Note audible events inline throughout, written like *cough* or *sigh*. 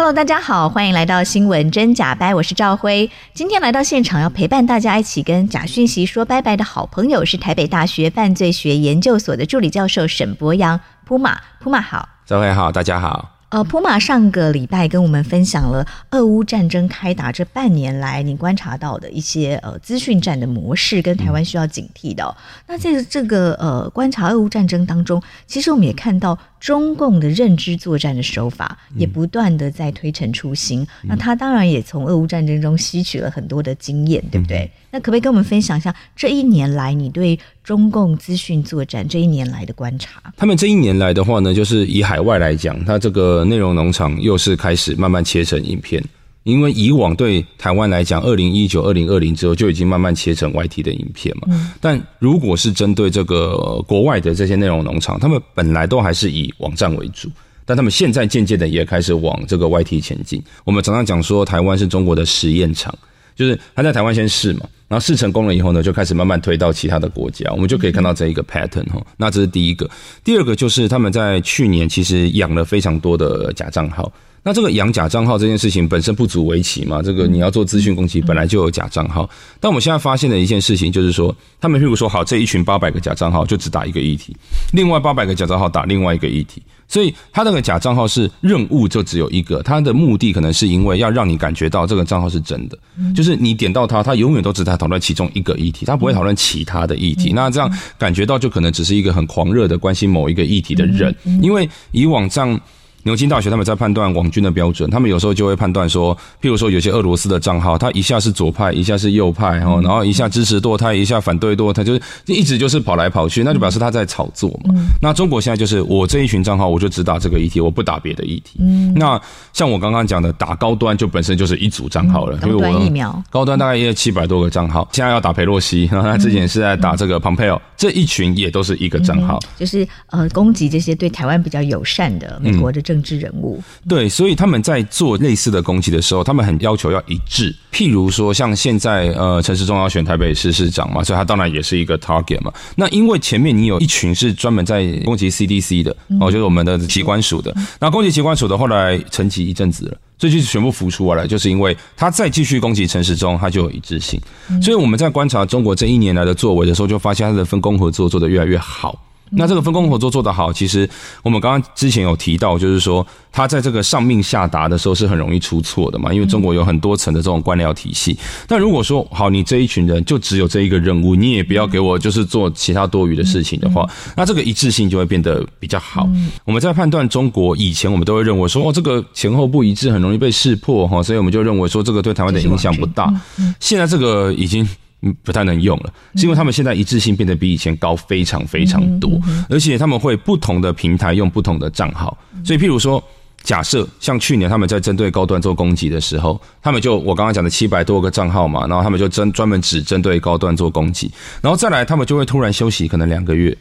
Hello，大家好，欢迎来到新闻真假掰，我是赵辉。今天来到现场要陪伴大家一起跟假讯息说拜拜的好朋友是台北大学犯罪学研究所的助理教授沈博洋，Puma Puma 好，赵辉好，大家好。呃，Puma 上个礼拜跟我们分享了俄乌战争开打这半年来，你观察到的一些呃资讯战的模式跟台湾需要警惕的那在这个呃观察俄乌战争当中，其实我们也看到中共的认知作战的手法也不断的在推陈出新。嗯、那他当然也从俄乌战争中吸取了很多的经验，对不对？嗯、那可不可以跟我们分享一下这一年来你对中共资讯作战这一年来的观察，他们这一年来的话呢，就是以海外来讲，它这个内容农场又是开始慢慢切成影片，因为以往对台湾来讲，二零一九、二零二零之后就已经慢慢切成 YT 的影片嘛。嗯、但如果是针对这个国外的这些内容农场，他们本来都还是以网站为主，但他们现在渐渐的也开始往这个 YT 前进。我们常常讲说，台湾是中国的实验场，就是他在台湾先试嘛。然后试成功了以后呢，就开始慢慢推到其他的国家，我们就可以看到这一个 pattern 哈。那这是第一个，第二个就是他们在去年其实养了非常多的假账号。那这个养假账号这件事情本身不足为奇嘛，这个你要做资讯攻击，本来就有假账号。但我们现在发现的一件事情就是说，他们譬如说，好，这一群八百个假账号就只打一个议题，另外八百个假账号打另外一个议题。所以他那个假账号是任务就只有一个，他的目的可能是因为要让你感觉到这个账号是真的，就是你点到他，他永远都只在讨论其中一个议题，他不会讨论其他的议题。那这样感觉到就可能只是一个很狂热的关心某一个议题的人，因为以往这样。牛津大学他们在判断网军的标准，他们有时候就会判断说，譬如说有些俄罗斯的账号，他一下是左派，一下是右派，然后然后一下支持堕胎，一下反对堕胎，就是一直就是跑来跑去，那就表示他在炒作嘛。那中国现在就是我这一群账号，我就只打这个议题，我不打别的议题。那像我刚刚讲的，打高端就本身就是一组账号了，高端疫苗，高端大概也有七百多个账号，现在要打裴洛西，然后他之前是在打这个蓬佩奥，这一群也都是一个账号，就是呃攻击这些对台湾比较友善的美国的。政治人物对，所以他们在做类似的攻击的时候，他们很要求要一致。譬如说，像现在呃，陈时中要选台北市市长嘛，所以他当然也是一个 target 嘛。那因为前面你有一群是专门在攻击 CDC 的，哦，就是我们的机关署的。那攻击机关署的后来沉寂一阵子了，这就全部浮出来了，就是因为他再继续攻击陈时中，他就有一致性。所以我们在观察中国这一年来的作为的时候，就发现他的分工合作做得越来越好。那这个分工合作做得好，其实我们刚刚之前有提到，就是说他在这个上命下达的时候是很容易出错的嘛，因为中国有很多层的这种官僚体系。但如果说好，你这一群人就只有这一个任务，你也不要给我就是做其他多余的事情的话，那这个一致性就会变得比较好。我们在判断中国以前，我们都会认为说哦，这个前后不一致，很容易被识破哈，所以我们就认为说这个对台湾的影响不大。现在这个已经。嗯，不太能用了，是因为他们现在一致性变得比以前高非常非常多，而且他们会不同的平台用不同的账号，所以譬如说，假设像去年他们在针对高端做攻击的时候，他们就我刚刚讲的七百多个账号嘛，然后他们就针专门只针对高端做攻击，然后再来他们就会突然休息可能两个月。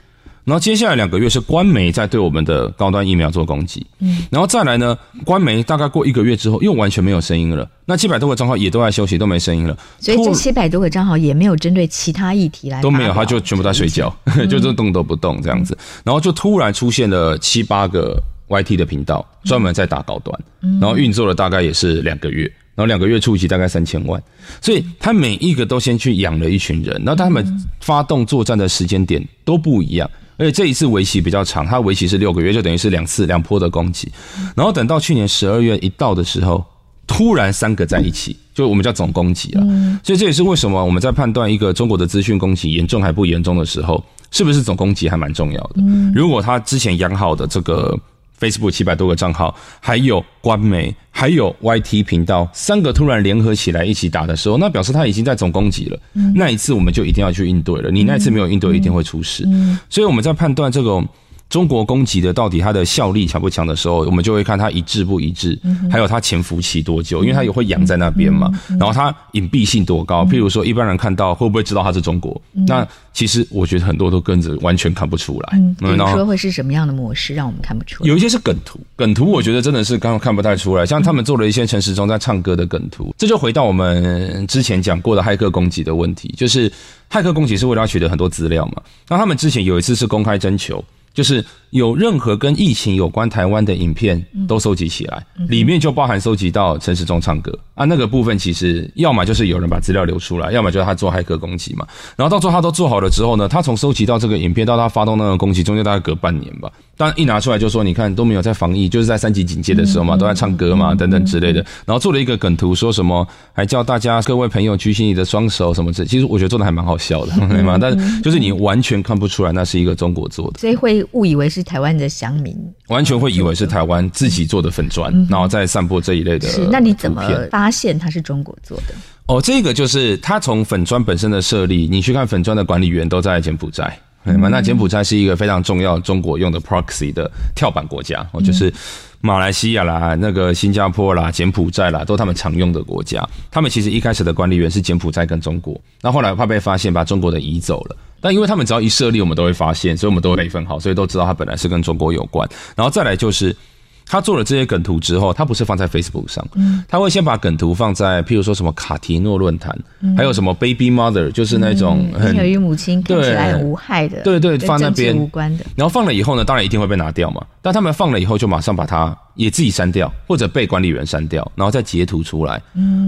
然后接下来两个月是官媒在对我们的高端疫苗做攻击，嗯，然后再来呢，官媒大概过一个月之后又完全没有声音了，那七百多个账号也都在休息，都没声音了，所以这七百多个账号也没有针对其他议题来，都没有，他就全部在睡觉，*laughs* 就是动都不动这样子，然后就突然出现了七八个 YT 的频道，专门在打高端，然后运作了大概也是两个月，然后两个月触及大概三千万，所以他每一个都先去养了一群人，然后他们发动作战的时间点都不一样。而且这一次为期比较长，它为期是六个月，就等于是两次两波的攻击。然后等到去年十二月一到的时候，突然三个在一起，就我们叫总攻击啊。所以这也是为什么我们在判断一个中国的资讯攻击严重还不严重的时候，是不是总攻击还蛮重要的。如果他之前养好的这个。Facebook 七百多个账号，还有官媒，还有 YT 频道，三个突然联合起来一起打的时候，那表示他已经在总攻击了。那一次我们就一定要去应对了。你那一次没有应对，一定会出事。所以我们在判断这种中国攻击的到底它的效力强不强的时候，我们就会看它一致不一致，还有它潜伏期多久，因为它也会养在那边嘛。然后它隐蔽性多高？譬如说，一般人看到会不会知道它是中国？那其实我觉得很多都跟着完全看不出来。比如说会是什么样的模式让我们看不出来？有一些是梗图，梗图我觉得真的是刚刚看不太出来。像他们做了一些陈时中在唱歌的梗图，这就回到我们之前讲过的骇客攻击的问题，就是骇客攻击是为了要取得很多资料嘛。那他们之前有一次是公开征求。就是有任何跟疫情有关台湾的影片都收集起来，里面就包含收集到陈时中唱歌啊，那个部分其实要么就是有人把资料流出来，要么就是他做骇客攻击嘛。然后到最后他都做好了之后呢，他从收集到这个影片到他发动那个攻击，中间大概隔半年吧。但一拿出来就说，你看都没有在防疫，就是在三级警戒的时候嘛，都在唱歌嘛，等等之类的。然后做了一个梗图，说什么还叫大家各位朋友举起你的双手什么之类。其实我觉得做的还蛮好笑的，对吗？但是就是你完全看不出来那是一个中国做的，所以会误以为是台湾的乡民，完全会以为是台湾自己做的粉砖，然后再散播这一类的。是，那你怎么发现它是中国做的？哦，这个就是它从粉砖本身的设立，你去看粉砖的管理员都在柬埔寨。那柬埔寨是一个非常重要中国用的 proxy 的跳板国家，哦，就是马来西亚啦、那个新加坡啦、柬埔寨啦，都他们常用的国家。他们其实一开始的管理员是柬埔寨跟中国，那后来怕被发现，把中国的移走了。但因为他们只要一设立，我们都会发现，所以我们都会备份好，所以都知道他本来是跟中国有关。然后再来就是。他做了这些梗图之后，他不是放在 Facebook 上，他会先把梗图放在，譬如说什么卡提诺论坛，还有什么 Baby Mother，就是那种很小于母亲看起来很无害的，对对，放那边无关的。然后放了以后呢，当然一定会被拿掉嘛。但他们放了以后，就马上把它也自己删掉，或者被管理员删掉，然后再截图出来，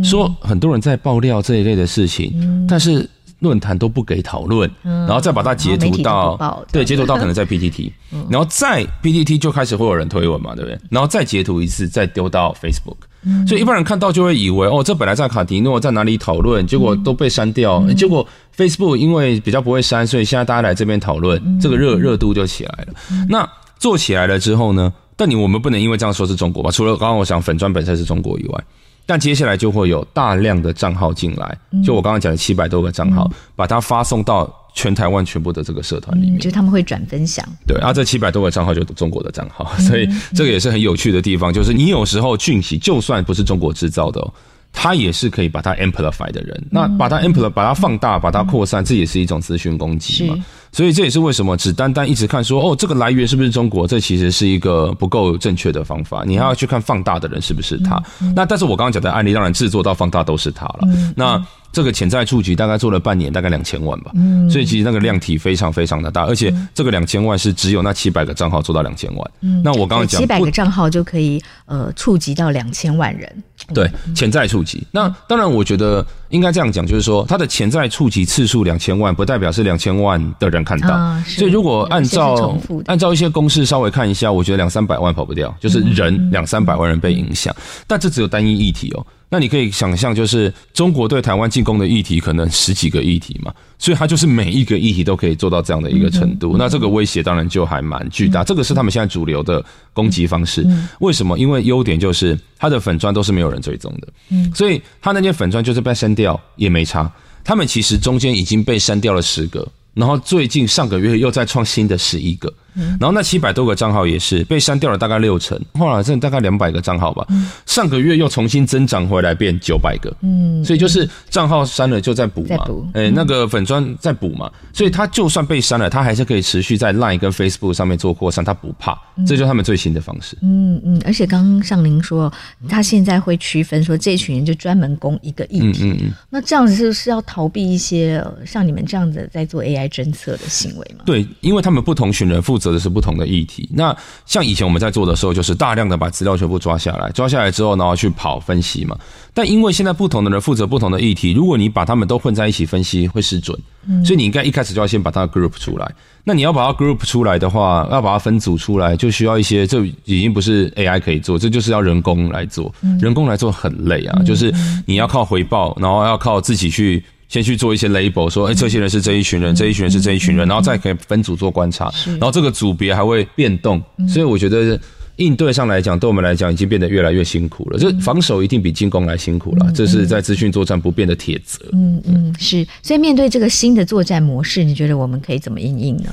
说很多人在爆料这一类的事情，但是。论坛都不给讨论，然后再把它截图到，对，截图到可能在 *laughs* PTT，然后再 PTT 就开始会有人推文嘛，对不对？然后再截图一次，再丢到 Facebook，所以一般人看到就会以为哦，这本来在卡迪诺在哪里讨论，结果都被删掉，结果 Facebook 因为比较不会删，所以现在大家来这边讨论，这个热热度就起来了。那做起来了之后呢？但你我们不能因为这样说是中国吧？除了刚刚我想粉砖本身是中国以外。但接下来就会有大量的账号进来，就我刚刚讲的七百多个账号，把它发送到全台湾全部的这个社团里面，就他们会转分享。对，啊，这七百多个账号就是中国的账号，所以这个也是很有趣的地方，就是你有时候讯息就算不是中国制造的哦。他也是可以把它 amplify 的人，那把它 amplify，把它放大，把它扩散，这也是一种资讯攻击嘛。所以这也是为什么只单单一直看说哦，这个来源是不是中国，这其实是一个不够正确的方法。你还要去看放大的人是不是他。那但是我刚刚讲的案例，当然制作到放大都是他了。那这个潜在触及大概做了半年，大概两千万吧。嗯，所以其实那个量体非常非常的大，而且这个两千万是只有那七百个账号做到两千万。嗯，那我刚刚讲七百个账号就可以呃触及到两千万人。对，潜在触及。那当然，我觉得应该这样讲，就是说它的潜在触及次数两千万，不代表是两千万的人看到。所以如果按照按照一些公式稍微看一下，我觉得两三百万跑不掉，就是人两三百万人被影响。但这只有单一议题哦。那你可以想象，就是中国对台湾进攻的议题可能十几个议题嘛，所以它就是每一个议题都可以做到这样的一个程度。那这个威胁当然就还蛮巨大。这个是他们现在主流的攻击方式。为什么？因为优点就是它的粉砖都是没有人追踪的，所以它那些粉砖就是被删掉也没差。他们其实中间已经被删掉了十个，然后最近上个月又再创新的十一个。然后那七百多个账号也是被删掉了，大概六成，后来剩大概两百个账号吧。上个月又重新增长回来，变九百个。嗯，所以就是账号删了就再补嘛，哎，那个粉专再补嘛。所以他就算被删了，他还是可以持续在 Line 跟 Facebook 上面做扩散，他不怕。这就是他们最新的方式。嗯嗯，而且刚刚像您说，他现在会区分说这群人就专门攻一个议题。嗯嗯。那这样子是不是要逃避一些像你们这样子在做 AI 侦测的行为吗？对，因为他们不同群人负。责的是不同的议题。那像以前我们在做的时候，就是大量的把资料全部抓下来，抓下来之后，然后去跑分析嘛。但因为现在不同的人负责不同的议题，如果你把他们都混在一起分析，会失准。所以你应该一开始就要先把它 group 出来。那你要把它 group 出来的话，要把它分组出来，就需要一些，这已经不是 AI 可以做，这就是要人工来做。人工来做很累啊，就是你要靠回报，然后要靠自己去。先去做一些 label，说，哎，这些人是这一群人，这一群人是这一群人，然后再可以分组做观察，然后这个组别还会变动，所以我觉得应对上来讲，对我们来讲已经变得越来越辛苦了。这防守一定比进攻来辛苦了，这是在资讯作战不变的铁则。嗯嗯，是。所以面对这个新的作战模式，你觉得我们可以怎么应应呢？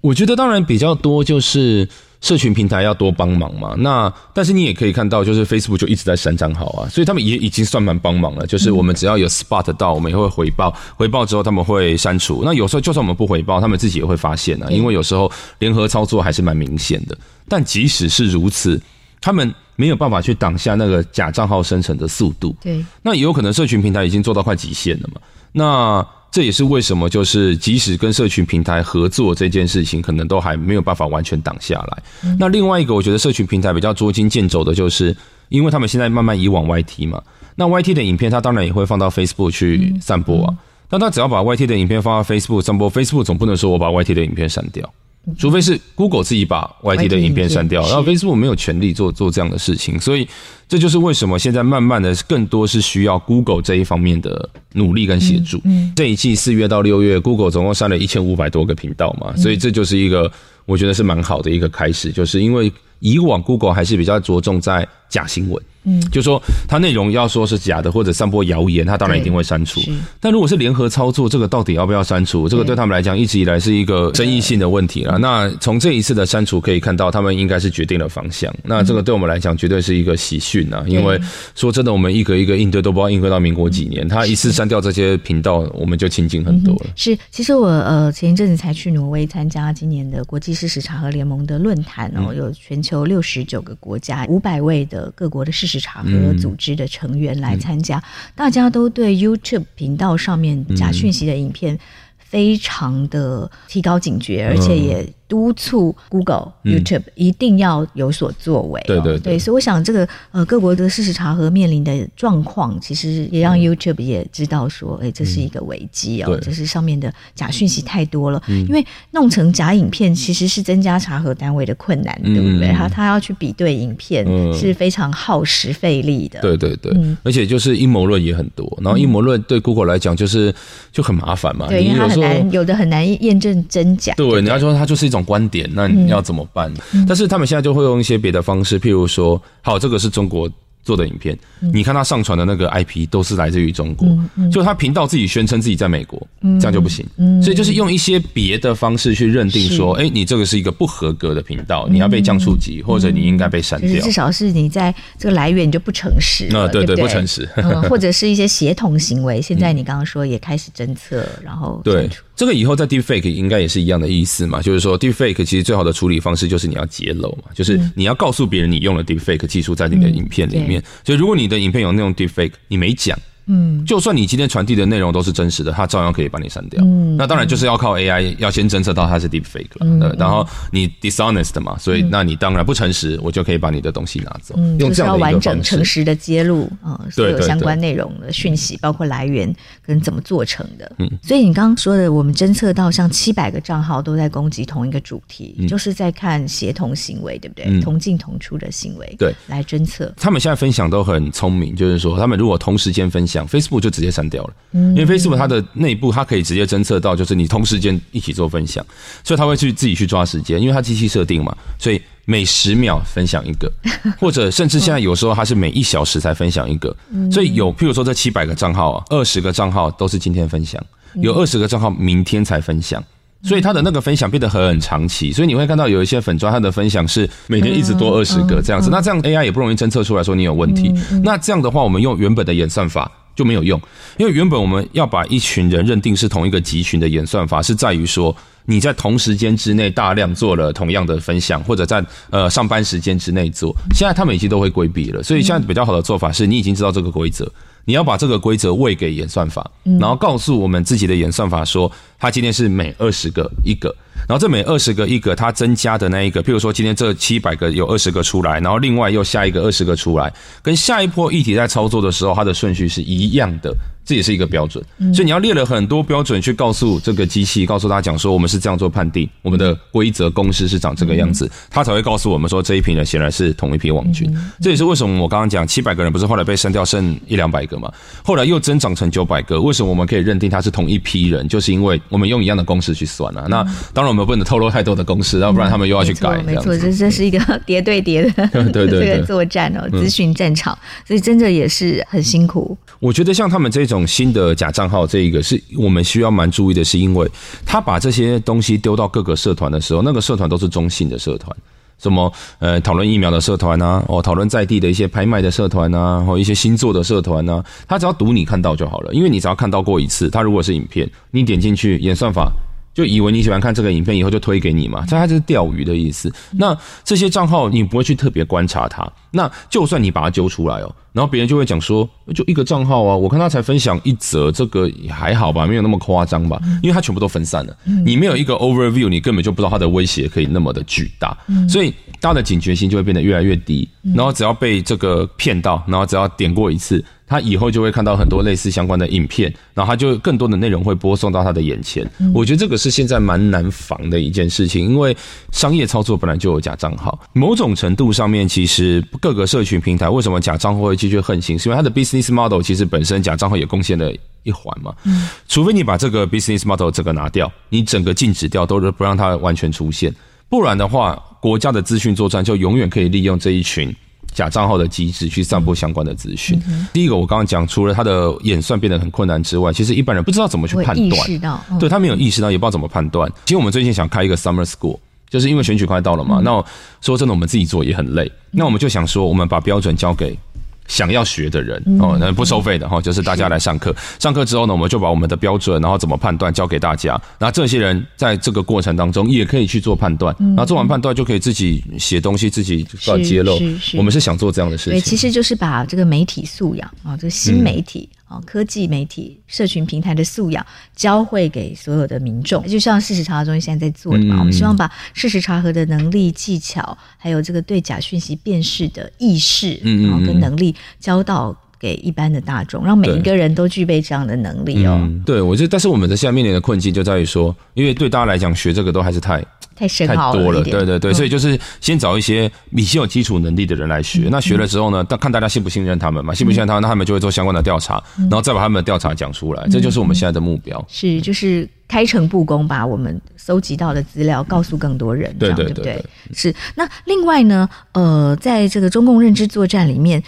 我觉得当然比较多就是。社群平台要多帮忙嘛？那但是你也可以看到，就是 Facebook 就一直在删账号啊，所以他们也已经算蛮帮忙了。就是我们只要有 spot 到，我们也会回报，回报之后他们会删除。那有时候就算我们不回报，他们自己也会发现啊，因为有时候联合操作还是蛮明显的。但即使是如此，他们没有办法去挡下那个假账号生成的速度。对，那也有可能社群平台已经做到快极限了嘛？那。这也是为什么，就是即使跟社群平台合作这件事情，可能都还没有办法完全挡下来。那另外一个，我觉得社群平台比较捉襟见肘的，就是因为他们现在慢慢移往 YT 嘛。那 YT 的影片，它当然也会放到 Facebook 去散播啊。但他只要把 YT 的影片放到 Facebook 散播，Facebook 总不能说我把 YT 的影片删掉。除非是 Google 自己把 YT 的影片删掉，然后 Facebook 没有权利做做这样的事情，所以这就是为什么现在慢慢的更多是需要 Google 这一方面的努力跟协助。这一季四月到六月，Google 总共删了一千五百多个频道嘛，所以这就是一个我觉得是蛮好的一个开始，就是因为以往 Google 还是比较着重在假新闻。嗯，就说它内容要说是假的或者散播谣言，它当然一定会删除。但如果是联合操作，这个到底要不要删除？这个对他们来讲一直以来是一个争议性的问题了。那从这一次的删除可以看到，他们应该是决定了方向。那这个对我们来讲绝对是一个喜讯啊！因为说真的，我们一个一个应对都不知道应对到民国几年，他一次删掉这些频道，我们就清静很多了。是，其实我呃前一阵子才去挪威参加今年的国际事实查核联盟的论坛哦，有全球六十九个国家五百位的各国的事实查核组。组织的成员来参加，大家都对 YouTube 频道上面假讯息的影片非常的提高警觉，而且也。督促 Google、YouTube 一定要有所作为。对对对，所以我想这个呃各国的事实查核面临的状况，其实也让 YouTube 也知道说，哎，这是一个危机哦，就是上面的假讯息太多了。因为弄成假影片，其实是增加查核单位的困难，对不对？他他要去比对影片是非常耗时费力的。对对对，而且就是阴谋论也很多，然后阴谋论对 Google 来讲就是就很麻烦嘛，对，因为它很难，有的很难验证真假。对，你要说它就是一种观点，那你要怎么办？嗯、但是他们现在就会用一些别的方式，譬如说，好，这个是中国。做的影片，你看他上传的那个 IP 都是来自于中国，就他频道自己宣称自己在美国，这样就不行。所以就是用一些别的方式去认定说，哎，你这个是一个不合格的频道，你要被降触及，或者你应该被删掉。至少是你在这个来源你就不诚实，那对对，不诚实，*laughs* 或者是一些协同行为。现在你刚刚说也开始侦测，然后对这个以后在 Deepfake 应该也是一样的意思嘛，就是说 Deepfake 其实最好的处理方式就是你要揭露嘛，就是你要告诉别人你用了 Deepfake 技术在你的影片里面。所以，如果你的影片有那种 defake，你没讲。嗯，就算你今天传递的内容都是真实的，它照样可以把你删掉。嗯，那当然就是要靠 AI，要先侦测到它是 deepfake 了。嗯，然后你 dishonest 嘛，所以那你当然不诚实，我就可以把你的东西拿走。嗯，用这样的一个，就是要完整、诚实的揭露啊，所有相关内容的讯息，包括来源跟怎么做成的。嗯，所以你刚刚说的，我们侦测到像七百个账号都在攻击同一个主题，就是在看协同行为，对不对？同进同出的行为，对，来侦测。他们现在分享都很聪明，就是说他们如果同时间分享。讲 Facebook 就直接删掉了，因为 Facebook 它的内部它可以直接侦测到，就是你同时间一起做分享，所以它会去自己去抓时间，因为它机器设定嘛，所以每十秒分享一个，或者甚至现在有时候它是每一小时才分享一个，*laughs* 所以有譬如说这七百个账号啊，二十个账号都是今天分享，有二十个账号明天才分享。所以他的那个分享变得很长期，所以你会看到有一些粉专，他的分享是每天一直多二十个这样子。那这样 AI 也不容易侦测出来说你有问题。那这样的话，我们用原本的演算法就没有用，因为原本我们要把一群人认定是同一个集群的演算法，是在于说你在同时间之内大量做了同样的分享，或者在呃上班时间之内做。现在他们已经都会规避了，所以现在比较好的做法是你已经知道这个规则。你要把这个规则喂给演算法，然后告诉我们自己的演算法说，它今天是每二十个一个，然后这每二十个一个，它增加的那一个，譬如说今天这七百个有二十个出来，然后另外又下一个二十个出来，跟下一波一体在操作的时候，它的顺序是一样的。这也是一个标准，所以你要列了很多标准去告诉这个机器，告诉他讲说我们是这样做判定，我们的规则公式是长这个样子，它才会告诉我们说这一批人显然是同一批网军。这也是为什么我刚刚讲七百个人不是后来被删掉剩一两百个嘛，后来又增长成九百个，为什么我们可以认定他是同一批人？就是因为我们用一样的公式去算啊。那当然我们不能透露太多的公式，要不然他们又要去改。没错，这这是一个叠对叠的 *laughs* 对对 *laughs* 这个作战哦，资讯战场，所以真的也是很辛苦。我觉得像他们这种。种新的假账号，这一个是我们需要蛮注意的，是因为他把这些东西丢到各个社团的时候，那个社团都是中性的社团。什么呃，讨论疫苗的社团啊，哦，讨论在地的一些拍卖的社团啊，或一些星座的社团啊，他只要赌你看到就好了，因为你只要看到过一次，他如果是影片，你点进去演算法。就以为你喜欢看这个影片，以后就推给你嘛，这它就是钓鱼的意思。那这些账号你不会去特别观察它，那就算你把它揪出来哦，然后别人就会讲说，就一个账号啊，我看他才分享一则，这个也还好吧，没有那么夸张吧，因为他全部都分散了，你没有一个 overview，你根本就不知道他的威胁可以那么的巨大，所以大家的警觉性就会变得越来越低，然后只要被这个骗到，然后只要点过一次。他以后就会看到很多类似相关的影片，然后他就更多的内容会播送到他的眼前。我觉得这个是现在蛮难防的一件事情，因为商业操作本来就有假账号，某种程度上面，其实各个社群平台为什么假账号会继续横行，是因为它的 business model 其实本身假账号也贡献了一环嘛。除非你把这个 business model 整个拿掉，你整个禁止掉，都是不让它完全出现，不然的话，国家的资讯作战就永远可以利用这一群。假账号的机制去散播相关的资讯。嗯、第一个，我刚刚讲，除了他的演算变得很困难之外，其实一般人不知道怎么去判断。意识到，对他没有意识到，也不知道怎么判断。其实我们最近想开一个 summer school，就是因为选举快到了嘛。嗯、那说真的，我们自己做也很累。那我们就想说，我们把标准交给。想要学的人哦，那不收费的哈，就是大家来上课。上课之后呢，我们就把我们的标准，然后怎么判断交给大家。那这些人在这个过程当中也可以去做判断，然后做完判断就可以自己写东西，自己做揭露。我们是想做这样的事情。对，其实就是把这个媒体素养啊，这个新媒体。科技媒体、社群平台的素养教会给所有的民众，就像事实查核中心现在在做的嘛。我们希望把事实查核的能力、技巧，还有这个对假讯息辨识的意识，然后跟能力教到给一般的大众，让每一个人都具备这样的能力哦。对，我觉得，但是我们的现在面临的困境就在于说，因为对大家来讲，学这个都还是太。太深太多了，对对对，所以就是先找一些已经有基础能力的人来学。那学了之后呢，看大家信不信任他们嘛，信不信任他们，那他们就会做相关的调查，然后再把他们的调查讲出来。这就是我们现在的目标。是，就是开诚布公，把我们搜集到的资料告诉更多人，这样对不对？是。那另外呢，呃，在这个中共认知作战里面。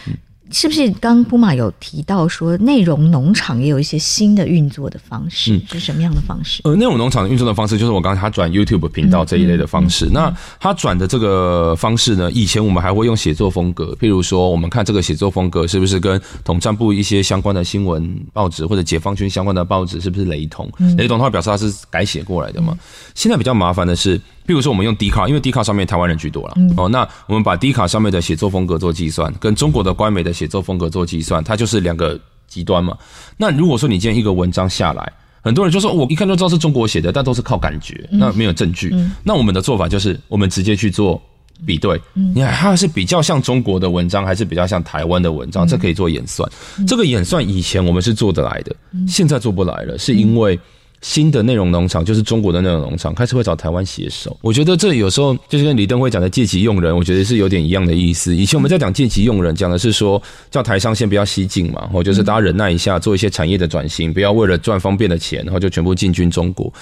是不是刚 Puma 有提到说，内容农场也有一些新的运作的方式？是什么样的方式？呃，内容农场的运作的方式就是我刚才他转 YouTube 频道这一类的方式。那他转的这个方式呢？以前我们还会用写作风格，譬如说，我们看这个写作风格是不是跟统战部一些相关的新闻报纸或者解放军相关的报纸是不是雷同？雷同的话，表示他是改写过来的嘛。现在比较麻烦的是。譬如说，我们用 D 卡，因为 D 卡上面台湾人居多了，哦，那我们把 D 卡上面的写作风格做计算，跟中国的官媒的写作风格做计算，它就是两个极端嘛。那如果说你今天一个文章下来，很多人就说，我一看就知道是中国写的，但都是靠感觉，那没有证据。那我们的做法就是，我们直接去做比对，你看它是比较像中国的文章，还是比较像台湾的文章，这可以做演算。这个演算以前我们是做得来的，现在做不来了，是因为。新的内容农场就是中国的内容农场，开始会找台湾写手。我觉得这有时候就是跟李登辉讲的借机用人，我觉得是有点一样的意思。以前我们在讲借机用人，讲的是说叫台商先不要西进嘛，或就是大家忍耐一下，做一些产业的转型，不要为了赚方便的钱，然后就全部进军中国。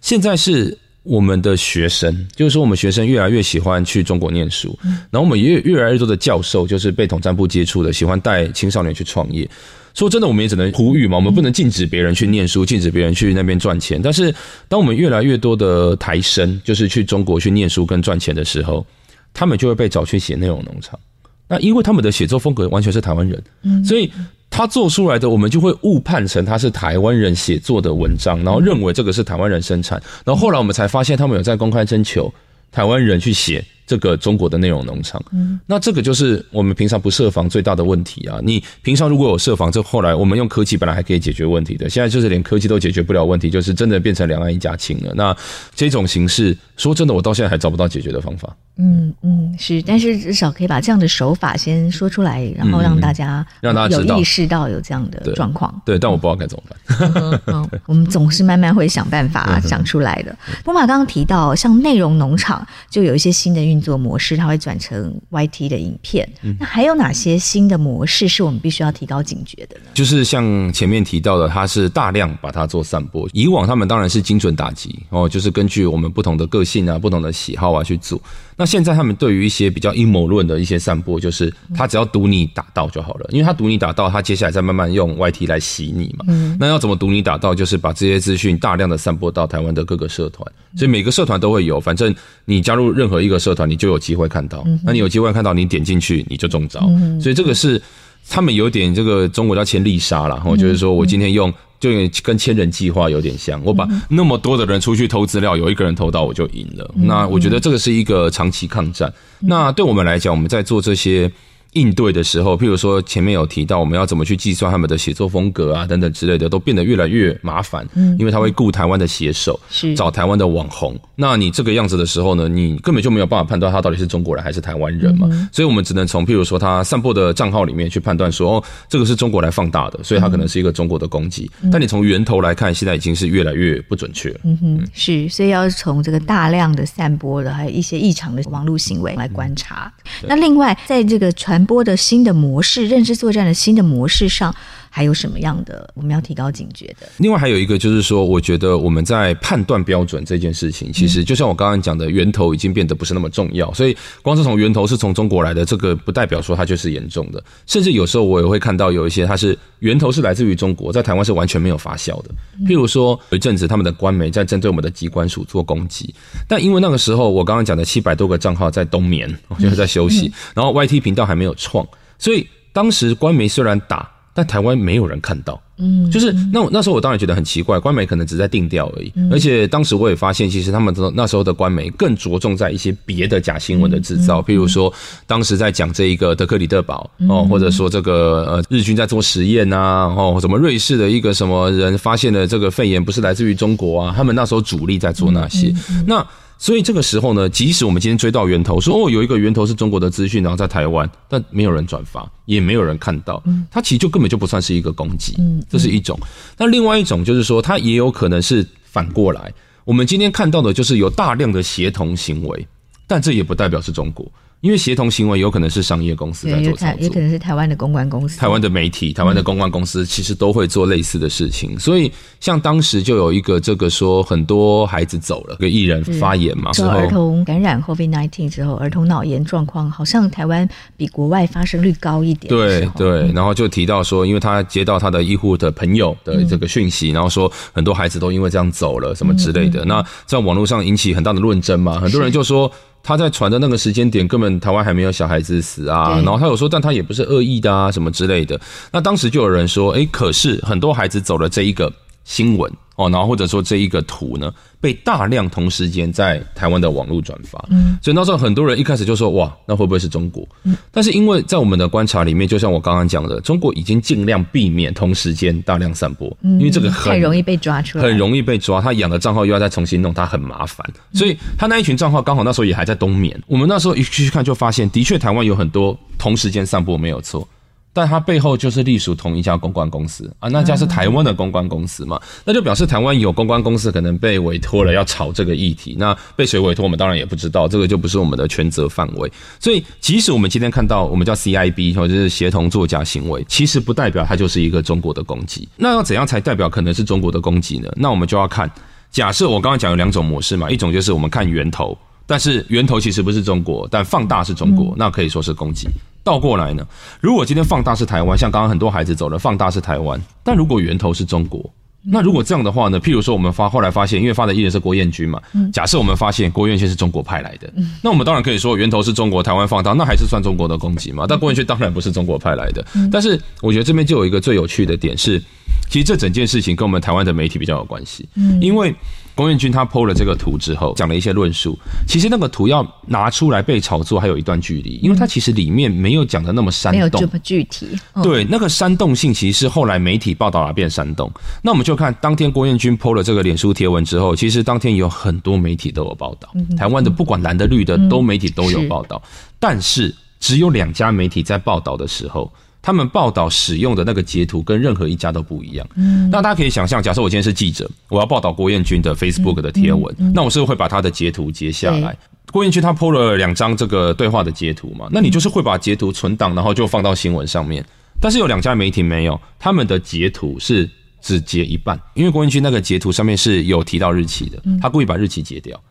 现在是我们的学生，就是说我们学生越来越喜欢去中国念书，然后我们也越来越多的教授就是被统战部接触的，喜欢带青少年去创业。说真的，我们也只能呼吁嘛，我们不能禁止别人去念书，禁止别人去那边赚钱。但是，当我们越来越多的台生就是去中国去念书跟赚钱的时候，他们就会被找去写内容农场。那因为他们的写作风格完全是台湾人，所以他做出来的，我们就会误判成他是台湾人写作的文章，然后认为这个是台湾人生产。然后后来我们才发现，他们有在公开征求台湾人去写。这个中国的内容农场，嗯，那这个就是我们平常不设防最大的问题啊。你平常如果有设防，这后来我们用科技本来还可以解决问题的，现在就是连科技都解决不了问题，就是真的变成两岸一家亲了。那这种形式，说真的，我到现在还找不到解决的方法。嗯嗯，是，但是至少可以把这样的手法先说出来，然后让大家让大家有意识到有这样的状况。对，但我不知道该怎么办。嗯，*laughs* 我们总是慢慢会想办法想出来的。波马刚刚提到，像内容农场就有一些新的运。运作模式，它会转成 YT 的影片。那还有哪些新的模式是我们必须要提高警觉的呢？就是像前面提到的，它是大量把它做散播。以往他们当然是精准打击哦，就是根据我们不同的个性啊、不同的喜好啊去做。那现在他们对于一些比较阴谋论的一些散播，就是他只要赌你打到就好了，因为他赌你打到，他接下来再慢慢用 YT 来洗你嘛。那要怎么赌你打到？就是把这些资讯大量的散播到台湾的各个社团，所以每个社团都会有，反正你加入任何一个社团，你就有机会看到。那你有机会看到，你点进去你就中招。所以这个是他们有点这个中国叫千利杀啦，我就是说我今天用。就跟千人计划有点像，我把那么多的人出去偷资料，有一个人偷到，我就赢了。那我觉得这个是一个长期抗战。那对我们来讲，我们在做这些。应对的时候，譬如说前面有提到，我们要怎么去计算他们的写作风格啊，等等之类的，都变得越来越麻烦。嗯，因为他会雇台湾的写手，是找台湾的网红。那你这个样子的时候呢，你根本就没有办法判断他到底是中国人还是台湾人嘛。嗯、所以我们只能从譬如说他散播的账号里面去判断说，哦，这个是中国来放大的，所以他可能是一个中国的攻击。嗯、但你从源头来看，现在已经是越来越不准确了。嗯哼，是，所以要从这个大量的散播的，还有一些异常的网络行为来观察。嗯、那另外，在这个传播的新的。模式，认知作战的新的模式上，还有什么样的我们要提高警觉的？另外还有一个就是说，我觉得我们在判断标准这件事情，其实就像我刚刚讲的，源头已经变得不是那么重要。所以光是从源头是从中国来的，这个不代表说它就是严重的。甚至有时候我也会看到有一些它是源头是来自于中国，在台湾是完全没有发酵的。譬如说有一阵子他们的官媒在针对我们的机关署做攻击，但因为那个时候我刚刚讲的七百多个账号在冬眠，就是在休息，然后 YT 频道还没有创。所以当时官媒虽然打，但台湾没有人看到。嗯，就是那那时候我当然觉得很奇怪，官媒可能只在定调而已。而且当时我也发现，其实他们那时候的官媒更着重在一些别的假新闻的制造，譬如说当时在讲这一个德克里特堡哦，或者说这个呃日军在做实验呐，哦什么瑞士的一个什么人发现了这个肺炎不是来自于中国啊，他们那时候主力在做那些那。所以这个时候呢，即使我们今天追到源头，说哦有一个源头是中国的资讯，然后在台湾，但没有人转发，也没有人看到，它其实就根本就不算是一个攻击，这是一种。那另外一种就是说，它也有可能是反过来，我们今天看到的就是有大量的协同行为，但这也不代表是中国。因为协同行为有可能是商业公司在做操作，也可能是台湾的公关公司、台湾的媒体、台湾的公关公司，其实都会做类似的事情。嗯、所以，像当时就有一个这个说，很多孩子走了，个艺人发言嘛，说儿童感染 COVID-19 之后，儿童脑炎状况好像台湾比国外发生率高一点。对对，然后就提到说，因为他接到他的医护的朋友的这个讯息，嗯、然后说很多孩子都因为这样走了，什么之类的。那在网络上引起很大的论争嘛，很多人就说。他在传的那个时间点，根本台湾还没有小孩子死啊。然后他有说，但他也不是恶意的啊，什么之类的。那当时就有人说，诶，可是很多孩子走了这一个新闻哦，然后或者说这一个图呢，被大量同时间在台湾的网络转发，嗯，所以那时候很多人一开始就说哇，那会不会是中国？嗯，但是因为在我们的观察里面，就像我刚刚讲的，中国已经尽量避免同时间大量散播，因为这个很容易被抓出来，很容易被抓。他养的账号又要再重新弄，他很麻烦，所以他那一群账号刚好那时候也还在冬眠。我们那时候一去看就发现，的确台湾有很多同时间散播没有错。但它背后就是隶属同一家公关公司啊，那家是台湾的公关公司嘛，那就表示台湾有公关公司可能被委托了要炒这个议题，那被谁委托我们当然也不知道，这个就不是我们的权责范围。所以，即使我们今天看到我们叫 CIB 或者是协同作假行为，其实不代表它就是一个中国的攻击。那要怎样才代表可能是中国的攻击呢？那我们就要看，假设我刚刚讲有两种模式嘛，一种就是我们看源头，但是源头其实不是中国，但放大是中国，那可以说是攻击。倒过来呢？如果今天放大是台湾，像刚刚很多孩子走了，放大是台湾。但如果源头是中国，那如果这样的话呢？譬如说，我们发后来发现，因为发的艺人是郭彦均嘛，假设我们发现郭彦均是中国派来的，那我们当然可以说源头是中国，台湾放大，那还是算中国的攻击嘛？但郭彦均当然不是中国派来的。但是我觉得这边就有一个最有趣的点是，其实这整件事情跟我们台湾的媒体比较有关系，因为。郭彦军他 PO 了这个图之后，讲了一些论述。其实那个图要拿出来被炒作，还有一段距离，因为它其实里面没有讲的那么煽动，没有这么具体。对，那个煽动性其实是后来媒体报道而变煽动。那我们就看当天郭彦均 PO 了这个脸书贴文之后，其实当天有很多媒体都有报道，台湾的不管蓝的绿的都媒体都有报道，但是只有两家媒体在报道的时候。他们报道使用的那个截图跟任何一家都不一样。嗯，那大家可以想象，假设我今天是记者，我要报道郭彦均的 Facebook 的贴文，那我是不是会把他的截图截下来？郭彦均他 PO 了两张这个对话的截图嘛？那你就是会把截图存档，然后就放到新闻上面。但是有两家媒体没有，他们的截图是只截一半，因为郭彦均那个截图上面是有提到日期的，他故意把日期截掉。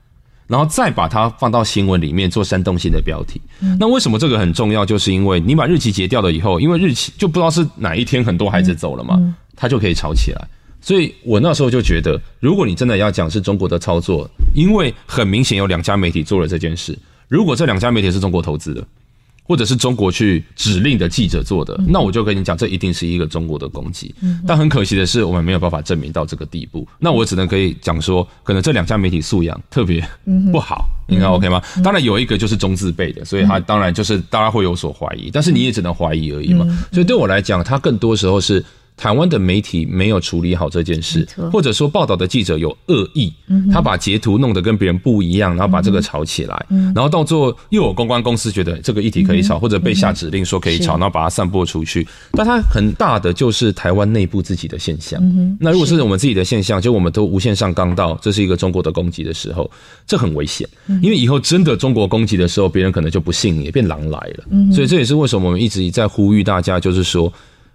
然后再把它放到新闻里面做煽动性的标题。那为什么这个很重要？就是因为你把日期截掉了以后，因为日期就不知道是哪一天很多孩子走了嘛，他就可以吵起来。所以我那时候就觉得，如果你真的要讲是中国的操作，因为很明显有两家媒体做了这件事，如果这两家媒体是中国投资的。或者是中国去指令的记者做的，那我就跟你讲，这一定是一个中国的攻击。但很可惜的是，我们没有办法证明到这个地步。那我只能可以讲说，可能这两家媒体素养特别不好，应该 OK 吗？当然有一个就是中字辈的，所以他当然就是大家会有所怀疑，但是你也只能怀疑而已嘛。所以对我来讲，他更多时候是。台湾的媒体没有处理好这件事，或者说报道的记者有恶意，他把截图弄得跟别人不一样，然后把这个炒起来，然后到最后又有公关公司觉得这个议题可以炒，或者被下指令说可以炒，然后把它散播出去。但它很大的就是台湾内部自己的现象。那如果是我们自己的现象，就我们都无限上纲到这是一个中国的攻击的时候，这很危险，因为以后真的中国攻击的时候，别人可能就不信你，也变狼来了。所以这也是为什么我们一直在呼吁大家，就是说。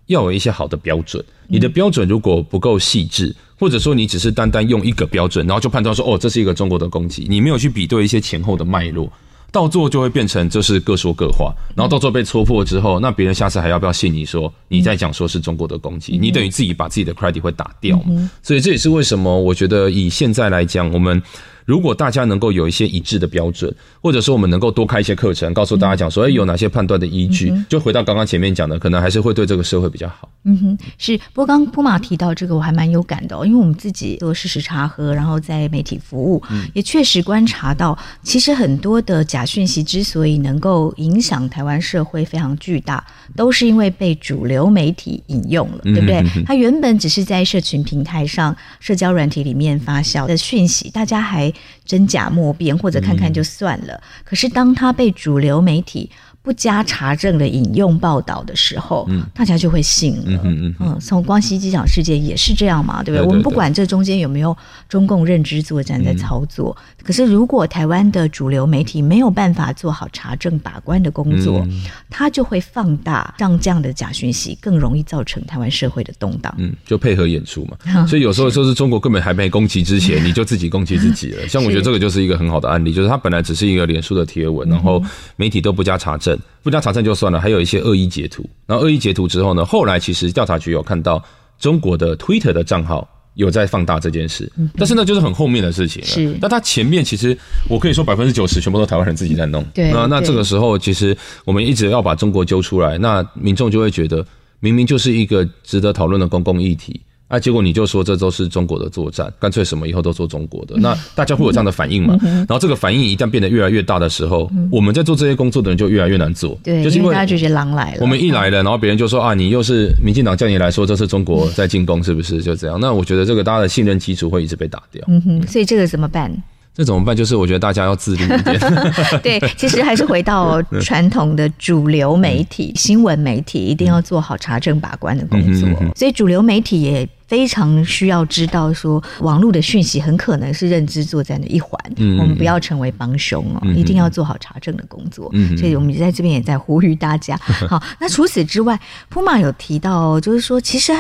要有一些好的标准，你的标准如果不够细致，或者说你只是单单用一个标准，然后就判断说，哦，这是一个中国的攻击，你没有去比对一些前后的脉络，到最后就会变成就是各说各话，然后到最后被戳破之后，那别人下次还要不要信你说你在讲说是中国的攻击？你等于自己把自己的 credit 会打掉嘛。所以这也是为什么我觉得以现在来讲，我们。如果大家能够有一些一致的标准，或者说我们能够多开一些课程，告诉大家讲说，哎，有哪些判断的依据，就回到刚刚前面讲的，可能还是会对这个社会比较好。嗯哼，是。不过刚刚铺马提到这个，我还蛮有感的哦，因为我们自己做事实查核，然后在媒体服务，也确实观察到，其实很多的假讯息之所以能够影响台湾社会非常巨大，都是因为被主流媒体引用了，对不对？它原本只是在社群平台上、社交软体里面发酵的讯息，大家还。真假莫辨，或者看看就算了。可是当他被主流媒体不加查证的引用报道的时候，嗯，大家就会信了。嗯嗯嗯，从光熙机场事件也是这样嘛，对不对？我们不管这中间有没有中共认知作战在操作，可是如果台湾的主流媒体没有办法做好查证把关的工作，它就会放大，让这样的假讯息更容易造成台湾社会的动荡。嗯，就配合演出嘛。*laughs* 所以有时候说是中国根本还没攻击之前，*laughs* 你就自己攻击自己了。像我觉得这个就是一个很好的案例，就是它本来只是一个脸书的贴文，然后媒体都不加查证。不加查证就算了，还有一些恶意截图。然后恶意截图之后呢，后来其实调查局有看到中国的 Twitter 的账号有在放大这件事，但是那就是很后面的事情了。是，但他前面其实我可以说百分之九十全部都台湾人自己在弄。对，那那这个时候其实我们一直要把中国揪出来，那民众就会觉得明明就是一个值得讨论的公共议题。啊，结果你就说这都是中国的作战，干脆什么以后都做中国的，那大家会有这样的反应嘛？然后这个反应一旦变得越来越大的时候，我们在做这些工作的人就越来越难做。对，就是因为大家就觉得狼来了。我们一来了，然后别人就说啊，你又是民进党叫你来说这是中国在进攻，是不是？就这样。那我觉得这个大家的信任基础会一直被打掉。嗯哼，所以这个怎么办？这怎么办？就是我觉得大家要自律一点。*laughs* 对，其实还是回到 *laughs* 传统的主流媒体、新闻媒体，一定要做好查证把关的工作。所以主流媒体也非常需要知道，说网络的讯息很可能是认知作战的一环。我们不要成为帮凶哦，一定要做好查证的工作。所以我们在这边也在呼吁大家。*laughs* 好，那除此之外，铺马有提到，就是说其实。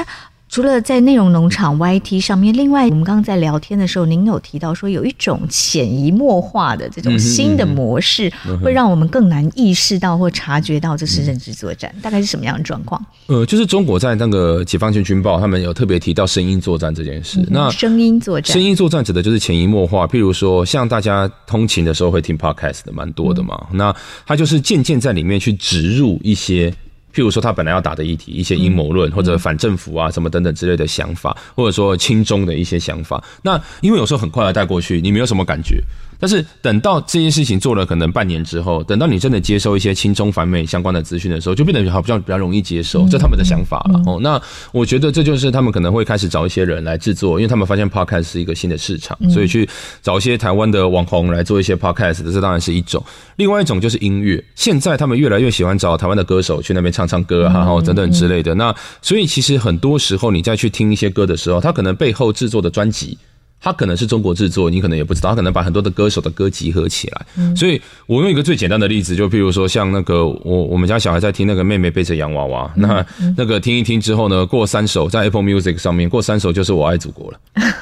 除了在内容农场 YT 上面，另外我们刚刚在聊天的时候，您有提到说有一种潜移默化的这种新的模式，会让我们更难意识到或察觉到这是认知作战，大概是什么样的状况？呃，就是中国在那个解放军军报，他们有特别提到声音作战这件事。那声音作战，声音作战指的就是潜移默化，譬如说像大家通勤的时候会听 Podcast 的蛮多的嘛，那它就是渐渐在里面去植入一些。譬如说，他本来要打的议题，一些阴谋论或者反政府啊什么等等之类的想法，或者说亲中的一些想法，那因为有时候很快的带过去，你没有什么感觉。但是等到这件事情做了可能半年之后，等到你真的接收一些亲中反美相关的资讯的时候，就变得好像比较容易接受，这他们的想法了。哦，那我觉得这就是他们可能会开始找一些人来制作，因为他们发现 Podcast 是一个新的市场，所以去找一些台湾的网红来做一些 Podcast，这当然是一种。另外一种就是音乐，现在他们越来越喜欢找台湾的歌手去那边唱唱歌，然后等等之类的。那所以其实很多时候你再去听一些歌的时候，他可能背后制作的专辑。他可能是中国制作，你可能也不知道。他可能把很多的歌手的歌集合起来，嗯、所以我用一个最简单的例子，就譬如说像那个我我们家小孩在听那个妹妹背着洋娃娃，嗯、那那个听一听之后呢，过三首在 Apple Music 上面过三首就是我爱祖国了。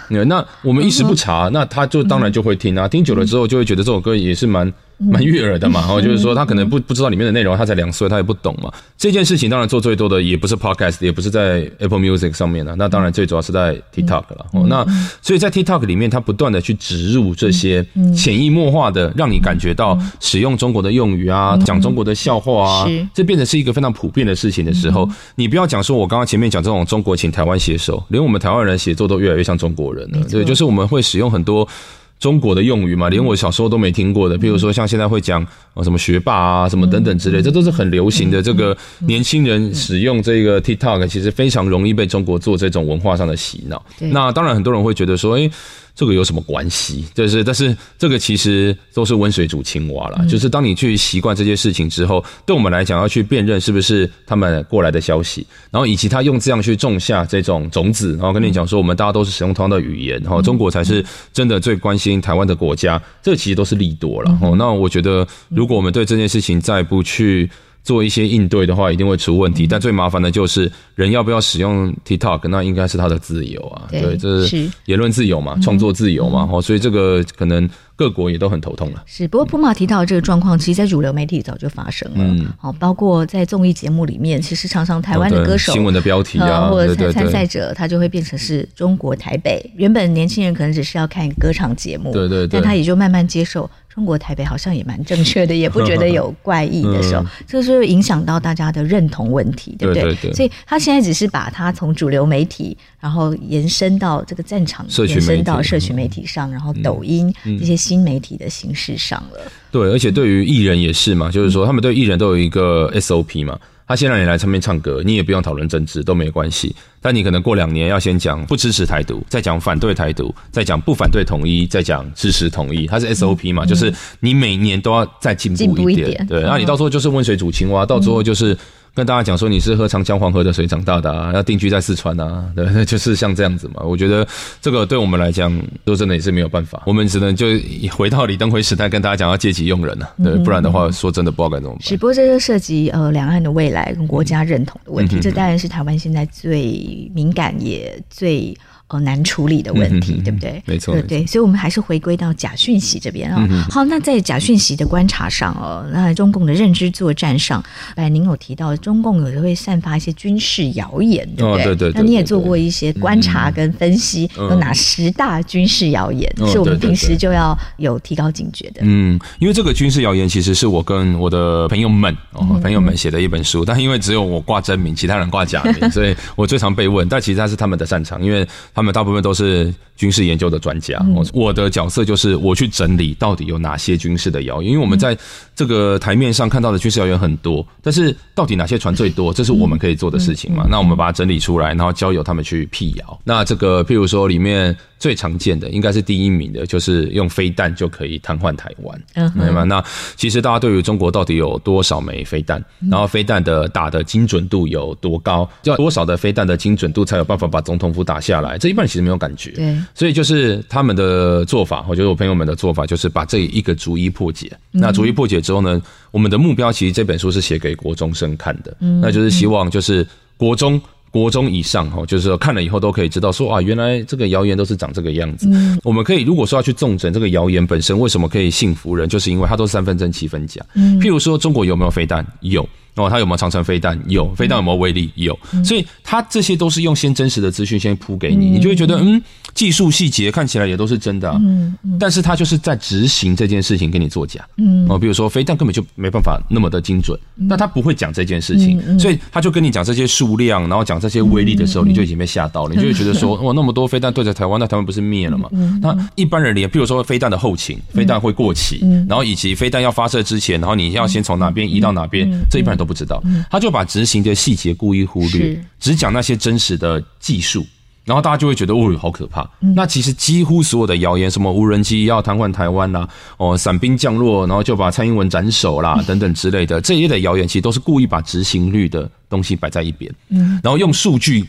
*laughs* 那我们一时不查，那他就当然就会听啊，听久了之后就会觉得这首歌也是蛮。蛮悦耳的嘛，*laughs* 然后就是说他可能不不知道里面的内容，他才两岁，他也不懂嘛。这件事情当然做最多的也不是 Podcast，也不是在 Apple Music 上面了，那当然最主要是在 TikTok 了。哦，那所以在 TikTok 里面，他不断的去植入这些潜移默化的，让你感觉到使用中国的用语啊，讲中国的笑话啊，这变成是一个非常普遍的事情的时候，你不要讲说我刚刚前面讲这种中国请台湾写手，连我们台湾人写作都越来越像中国人了。对，就是我们会使用很多。中国的用语嘛，连我小时候都没听过的，比如说像现在会讲什么学霸啊，什么等等之类，这都是很流行的。这个年轻人使用这个 TikTok，其实非常容易被中国做这种文化上的洗脑。那当然，很多人会觉得说，诶。这个有什么关系？就是，但是这个其实都是温水煮青蛙啦。就是当你去习惯这些事情之后，对我们来讲要去辨认是不是他们过来的消息，然后以及他用这样去种下这种种子，然后跟你讲说，我们大家都是使用同样的语言，然后中国才是真的最关心台湾的国家，这个其实都是利多了。哦，那我觉得，如果我们对这件事情再不去。做一些应对的话，一定会出问题。但最麻烦的就是人要不要使用 TikTok，那应该是他的自由啊。对，这是言论自由嘛，创作自由嘛。哦，所以这个可能各国也都很头痛了。是，不过普马提到的这个状况，其实，在主流媒体早就发生了。嗯，好，包括在综艺节目里面，其实常常台湾的歌手、新闻的标题啊，或者参参赛者，他就会变成是中国台北。原本年轻人可能只是要看歌唱节目，对对，但他也就慢慢接受。中国台北好像也蛮正确的，也不觉得有怪异的时候，这是影响到大家的认同问题，对不对？对对对。所以他现在只是把他从主流媒体，然后延伸到这个战场，延伸到社群媒体上，然后抖音这些新媒体的形式上了。对，而且对于艺人也是嘛，就是说他们对艺人都有一个 SOP 嘛。他先让你来唱片唱歌，你也不用讨论政治，都没关系。但你可能过两年要先讲不支持台独，再讲反对台独，再讲不反对统一，再讲支持统一。它是 SOP 嘛，就是你每年都要再进步一点。对，那你到时候就是温水煮青蛙，到最后就是。跟大家讲说，你是喝长江黄河的水长大的啊，要定居在四川啊，*laughs* 对，就是像这样子嘛。我觉得这个对我们来讲，说真的也是没有办法，我们只能就回到李登辉时代，跟大家讲要借机用人啊，对，不然的话，说真的不知道该怎么办。只不过这就涉及呃两岸的未来跟国家认同的问题，这当然是台湾现在最敏感也最。呃，难处理的问题，对不对？没错，对对，所以，我们还是回归到假讯息这边啊。嗯、好，那在假讯息的观察上哦，那中共的认知作战上，哎，您有提到中共有会散发一些军事谣言，对不对？哦、对，对，对，对，对，那你也做过一些观察跟分析，嗯、有哪十大军事谣言、嗯、是我们平时就要有提高警觉的？嗯，因为这个军事谣言其实是我跟我的朋友们哦，朋友们写的一本书，嗯、但因为只有我挂真名，其他人挂假名，*laughs* 所以我最常被问。但其实他是他们的擅长，因为。他们大部分都是军事研究的专家，我的角色就是我去整理到底有哪些军事的谣言，因为我们在这个台面上看到的军事谣言很多，但是到底哪些传最多，这是我们可以做的事情嘛？那我们把它整理出来，然后交由他们去辟谣。那这个譬如说里面。最常见的应该是第一名的，就是用飞弹就可以瘫痪台湾，嗯，明白吗？那其实大家对于中国到底有多少枚飞弹，然后飞弹的打的精准度有多高，要多少的飞弹的精准度才有办法把总统府打下来？这一般人其实没有感觉，对，所以就是他们的做法，我觉得我朋友们的做法就是把这一个逐一破解。那逐一破解之后呢，我们的目标其实这本书是写给国中生看的，那就是希望就是国中。国中以上哈，就是说看了以后都可以知道说啊，原来这个谣言都是长这个样子。嗯，我们可以如果说要去重整这个谣言本身，为什么可以信服人，就是因为它都是三分真七分假。嗯，譬如说中国有没有飞弹？有。哦，它有没有长城飞弹？有，飞弹有没有威力？有，所以它这些都是用先真实的资讯先铺给你，你就会觉得嗯，技术细节看起来也都是真的，嗯，但是它就是在执行这件事情跟你作假，嗯，哦，比如说飞弹根本就没办法那么的精准，那他不会讲这件事情，所以他就跟你讲这些数量，然后讲这些威力的时候，你就已经被吓到了，你就会觉得说 *laughs* 哇，那么多飞弹对着台湾，那台湾不是灭了吗？那一般人连，比如说飞弹的后勤，飞弹会过期，然后以及飞弹要发射之前，然后你要先从哪边移到哪边，这一般人都不知道，他就把执行的细节故意忽略，只讲那些真实的技术，然后大家就会觉得哦，好可怕。嗯、那其实几乎所有的谣言，什么无人机要瘫痪台湾啦，哦，伞兵降落，然后就把蔡英文斩首啦，等等之类的，这一类的谣言，其实都是故意把执行率的东西摆在一边，嗯，然后用数据。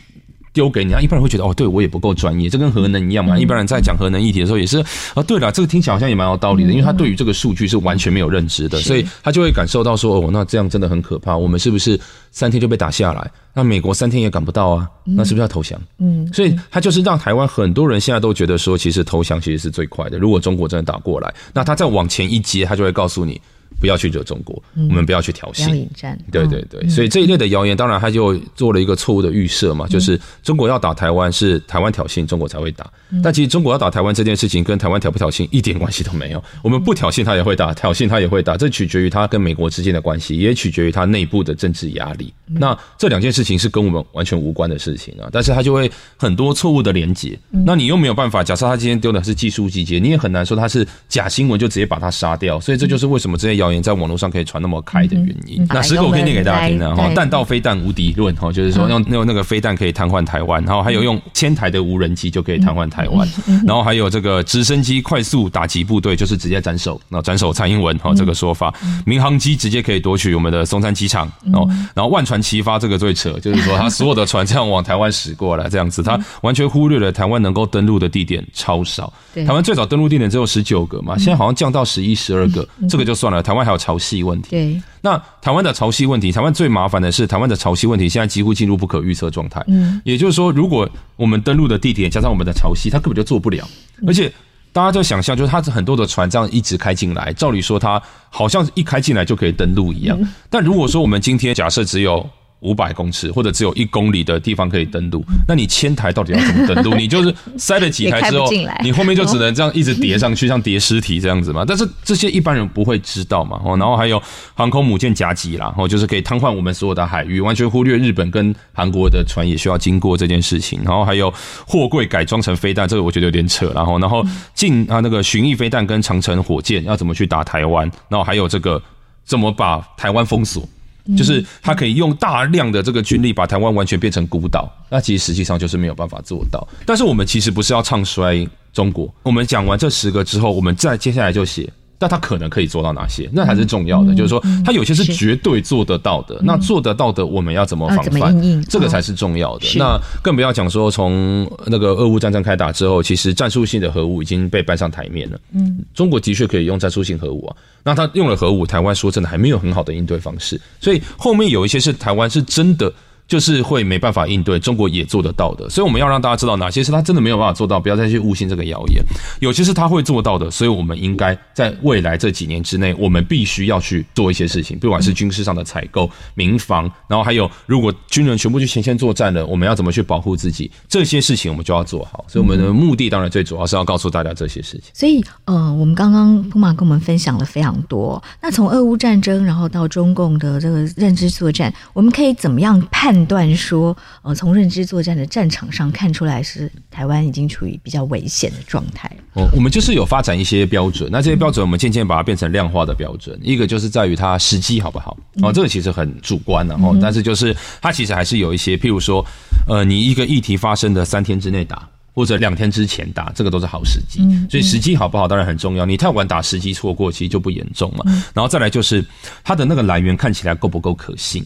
丢给你，啊，一般人会觉得哦，对我也不够专业，这跟核能一样嘛。嗯、一般人在讲核能议题的时候，也是啊，对了，这个听起来好像也蛮有道理的，因为他对于这个数据是完全没有认知的，所以他就会感受到说，哦，那这样真的很可怕，我们是不是三天就被打下来？那美国三天也赶不到啊，那是不是要投降？嗯，所以他就是让台湾很多人现在都觉得说，其实投降其实是最快的。如果中国真的打过来，那他再往前一接，他就会告诉你。不要去惹中国，我们不要去挑衅。引战，对对对，所以这一类的谣言，当然他就做了一个错误的预设嘛，就是中国要打台湾是台湾挑衅，中国才会打。但其实中国要打台湾这件事情跟台湾挑不挑衅一点关系都没有。我们不挑衅他也会打，挑衅他也会打，这取决于他跟美国之间的关系，也取决于他内部的政治压力。那这两件事情是跟我们完全无关的事情啊，但是他就会很多错误的连结。那你又没有办法，假设他今天丢的是技术集结，你也很难说他是假新闻就直接把他杀掉。所以这就是为什么这些谣言在网络上可以传那么开的原因。那十个我可以念给大家听的哈，弹道飞弹无敌论哈，就是说用用那个飞弹可以瘫痪台湾，然后还有用千台的无人机就可以瘫痪台湾，然后还有这个直升机快速打击部队就是直接斩首，那斩首蔡英文哈这个说法，民航机直接可以夺取我们的松山机场，然后然后万船齐发这个最扯，就是说他所有的船这样往台湾驶过来这样子，他完全忽略了台湾能够登陆的地点超少，台湾最早登陆地点只有十九个嘛，现在好像降到十一十二个，这个就算了，台湾还有潮汐问题。对，那台湾的潮汐问题，台湾最麻烦的是台湾的潮汐问题，现在几乎进入不可预测状态。嗯，也就是说，如果我们登陆的地点加上我们的潮汐，它根本就做不了。而且大家就想象，就是它很多的船这样一直开进来，照理说它好像一开进来就可以登陆一样。但如果说我们今天假设只有五百公尺或者只有一公里的地方可以登陆，那你千台到底要怎么登陆？你就是塞了几台之后，你后面就只能这样一直叠上去，*laughs* 像叠尸体这样子嘛。但是这些一般人不会知道嘛。哦，然后还有航空母舰夹击啦，然后就是可以瘫痪我们所有的海域，完全忽略日本跟韩国的船也需要经过这件事情。然后还有货柜改装成飞弹，这个我觉得有点扯。然后，然后进啊那个巡弋飞弹跟长城火箭要怎么去打台湾？然后还有这个怎么把台湾封锁？就是他可以用大量的这个军力把台湾完全变成孤岛，那其实实际上就是没有办法做到。但是我们其实不是要唱衰中国，我们讲完这十个之后，我们再接下来就写。但他可能可以做到哪些？那才是重要的。就是说，他有些是绝对做得到的。那做得到的，我们要怎么防范？这个才是重要的。那更不要讲说，从那个俄乌战争开打之后，其实战术性的核武已经被搬上台面了。嗯，中国的确可以用战术性核武啊。那他用了核武，台湾说真的还没有很好的应对方式。所以后面有一些是台湾是真的。就是会没办法应对，中国也做得到的，所以我们要让大家知道哪些是他真的没有办法做到，不要再去误信这个谣言。有些是他会做到的，所以我们应该在未来这几年之内，我们必须要去做一些事情，不管是军事上的采购、民防，然后还有如果军人全部去前线作战了，我们要怎么去保护自己？这些事情我们就要做好。所以我们的目的当然最主要是要告诉大家这些事情。所以，呃，我们刚刚铺马跟我们分享了非常多。那从俄乌战争，然后到中共的这个认知作战，我们可以怎么样判？判断说，呃，从认知作战的战场上看出来，是台湾已经处于比较危险的状态。哦，我们就是有发展一些标准，那这些标准我们渐渐把它变成量化的标准。一个就是在于它时机好不好？哦，这个其实很主观的哦，但是就是它其实还是有一些，譬如说，呃，你一个议题发生的三天之内打。或者两天之前打，这个都是好时机，所以时机好不好当然很重要。你太晚打，时机错过，其实就不严重嘛。然后再来就是它的那个来源看起来够不够可信，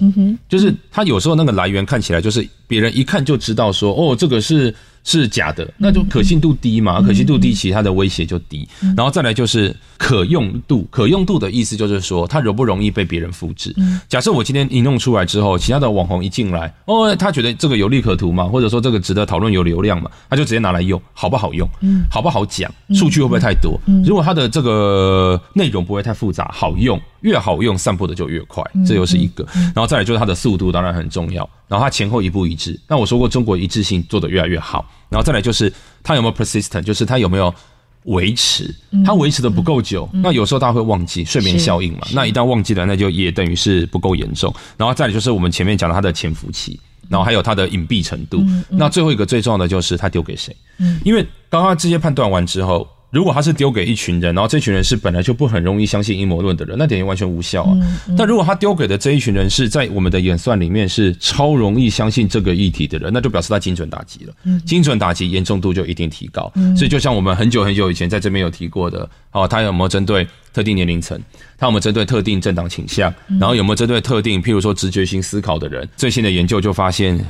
就是它有时候那个来源看起来就是别人一看就知道说，哦，这个是。是假的，那就可信度低嘛，可信度低，其他的威胁就低。然后再来就是可用度，可用度的意思就是说，它容不容易被别人复制。假设我今天一弄出来之后，其他的网红一进来，哦，他觉得这个有利可图嘛，或者说这个值得讨论有流量嘛，他就直接拿来用，好不好用？好不好讲？数据会不会太多？如果它的这个内容不会太复杂，好用，越好用，散播的就越快，这又是一个。然后再来就是它的速度，当然很重要。然后它前后一步一致，那我说过中国一致性做得越来越好。然后再来就是它有没有 persistent，就是它有没有维持，它维持的不够久，那有时候大家会忘记睡眠效应嘛。那一旦忘记了，那就也等于是不够严重。然后再来就是我们前面讲的它的潜伏期，然后还有它的隐蔽程度。那最后一个最重要的就是它丢给谁？因为刚刚这些判断完之后。如果他是丢给一群人，然后这群人是本来就不很容易相信阴谋论的人，那等于完全无效啊。但如果他丢给的这一群人是在我们的演算里面是超容易相信这个议题的人，那就表示他精准打击了。精准打击严重度就一定提高。所以就像我们很久很久以前在这边有提过的，哦，他有没有针对特定年龄层？他有没有针对特定政党倾向？然后有没有针对特定，譬如说直觉型思考的人？最新的研究就发现，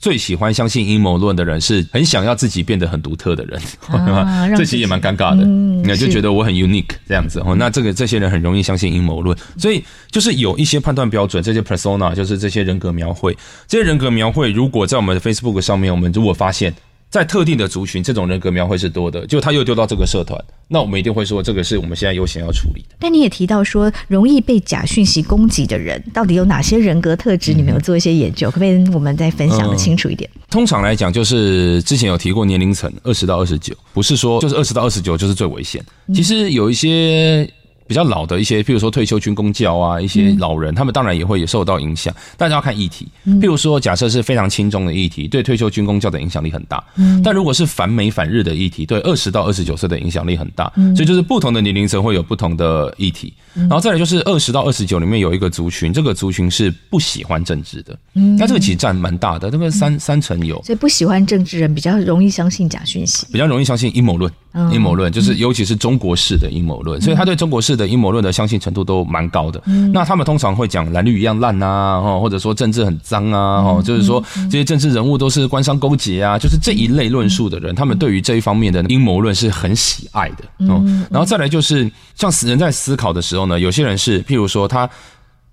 最喜欢相信阴谋论的人是很想要自己变得很独特的人。啊、*laughs* 这其实也蛮尴尬的，那、嗯、就觉得我很 unique 这样子。哦，那这个这些人很容易相信阴谋论，所以就是有一些判断标准，这些 persona 就是这些人格描绘。这些人格描绘，如果在我们的 Facebook 上面，我们如果发现。在特定的族群，这种人格描绘是多的，就他又丢到这个社团，那我们一定会说，这个是我们现在优先要处理的。但你也提到说，容易被假讯息攻击的人，到底有哪些人格特质？你们有做一些研究，嗯、可不可以我们再分享的清楚一点？嗯、通常来讲，就是之前有提过年龄层二十到二十九，不是说就是二十到二十九就是最危险。其实有一些。比较老的一些，譬如说退休军公教啊，一些老人，他们当然也会也受到影响，大家要看议题。譬如说，假设是非常轻重的议题，对退休军公教的影响力很大。但如果是反美反日的议题，对二十到二十九岁的影响力很大。所以就是不同的年龄层会有不同的议题。然后再来就是二十到二十九里面有一个族群，这个族群是不喜欢政治的。那这个其实占蛮大的，这个三三成有。所以不喜欢政治人比较容易相信假讯息，比较容易相信阴谋论。阴谋论就是尤其是中国式的阴谋论，所以他对中国式的阴谋论的相信程度都蛮高的。那他们通常会讲蓝绿一样烂啊，或者说政治很脏啊，就是说这些政治人物都是官商勾结啊，就是这一类论述的人，他们对于这一方面的阴谋论是很喜爱的。嗯，然后再来就是像人在思考的时候呢，有些人是譬如说他。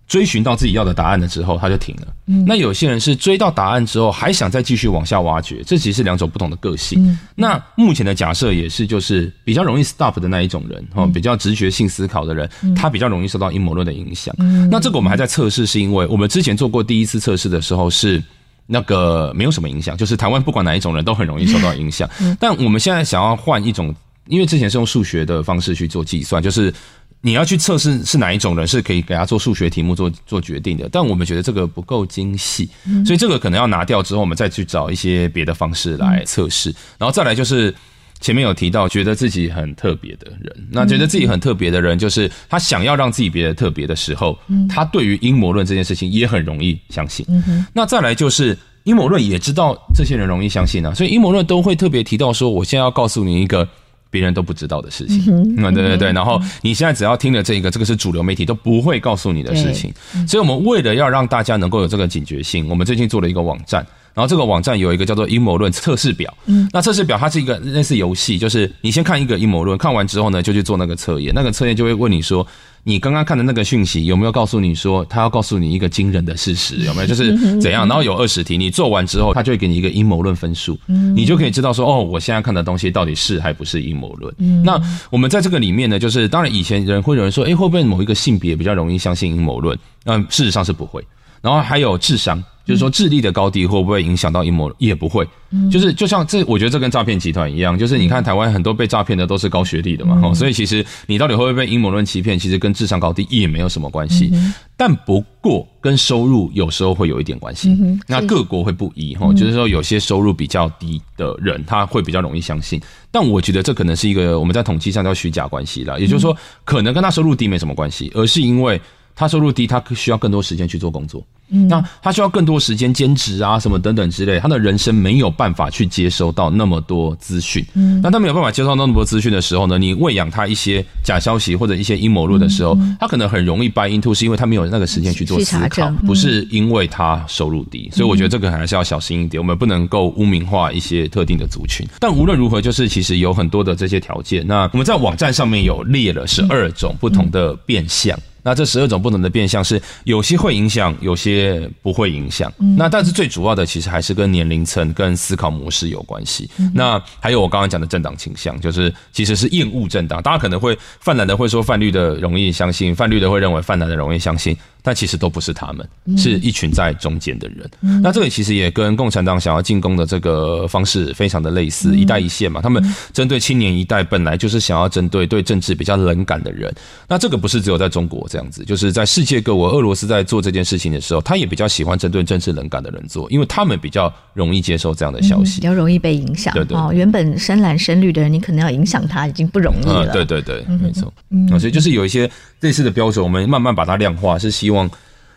追寻到自己要的答案的时候，他就停了。嗯，那有些人是追到答案之后，还想再继续往下挖掘，这其实是两种不同的个性。嗯，那目前的假设也是，就是比较容易 stop 的那一种人，哦，比较直觉性思考的人，他比较容易受到阴谋论的影响。嗯，那这个我们还在测试，是因为我们之前做过第一次测试的时候是那个没有什么影响，就是台湾不管哪一种人都很容易受到影响。嗯，但我们现在想要换一种，因为之前是用数学的方式去做计算，就是。你要去测试是哪一种人是可以给他做数学题目做做决定的，但我们觉得这个不够精细，所以这个可能要拿掉之后，我们再去找一些别的方式来测试。然后再来就是前面有提到觉得自己很特别的人，那觉得自己很特别的人，就是他想要让自己变得特别的时候，他对于阴谋论这件事情也很容易相信。那再来就是阴谋论也知道这些人容易相信啊，所以阴谋论都会特别提到说，我现在要告诉你一个。别人都不知道的事情，嗯，对对对，然后你现在只要听了这个，这个是主流媒体都不会告诉你的事情，所以我们为了要让大家能够有这个警觉性，我们最近做了一个网站，然后这个网站有一个叫做阴谋论测试表，嗯，那测试表它是一个类似游戏，就是你先看一个阴谋论，看完之后呢，就去做那个测验，那个测验就会问你说。你刚刚看的那个讯息有没有告诉你说，他要告诉你一个惊人的事实？*laughs* 有没有？就是怎样？然后有二十题，你做完之后，他就会给你一个阴谋论分数，你就可以知道说，哦，我现在看的东西到底是还不是阴谋论？那我们在这个里面呢，就是当然以前人会有人说，诶，会不会某一个性别比较容易相信阴谋论？嗯事实上是不会。然后还有智商。就是说，智力的高低会不会影响到阴谋？也不会。就是就像这，我觉得这跟诈骗集团一样。就是你看台湾很多被诈骗的都是高学历的嘛，所以其实你到底会不会被阴谋论欺骗，其实跟智商高低也没有什么关系。但不过跟收入有时候会有一点关系。那各国会不一哈，就是说有些收入比较低的人，他会比较容易相信。但我觉得这可能是一个我们在统计上叫虚假关系啦，也就是说，可能跟他收入低没什么关系，而是因为他收入低，他需要更多时间去做工作。嗯，那他需要更多时间兼职啊，什么等等之类，他的人生没有办法去接收到那么多资讯。嗯，那他没有办法接收到那么多资讯的时候呢，你喂养他一些假消息或者一些阴谋论的时候，他可能很容易 buy into，是因为他没有那个时间去做思考，不是因为他收入低。所以我觉得这个还是要小心一点，我们不能够污名化一些特定的族群。但无论如何，就是其实有很多的这些条件。那我们在网站上面有列了十二种不同的变相。那这十二种不同的变相是有些会影响，有些不会影响。那但是最主要的其实还是跟年龄层、跟思考模式有关系。那还有我刚刚讲的政党倾向，就是其实是厌恶政党。大家可能会泛蓝的会说泛绿的容易相信，泛绿的会认为泛蓝的容易相信。但其实都不是他们，是一群在中间的人。那这个其实也跟共产党想要进攻的这个方式非常的类似，一带一线嘛。他们针对青年一代，本来就是想要针对对政治比较冷感的人。那这个不是只有在中国这样子，就是在世界各国，俄罗斯在做这件事情的时候，他也比较喜欢针对政治冷感的人做，因为他们比较容易接受这样的消息，比较容易被影响。对对，哦，原本深蓝深绿的人，你可能要影响他已经不容易了。对对对，没错。嗯所以就是有一些类似的标准，我们慢慢把它量化，是希望。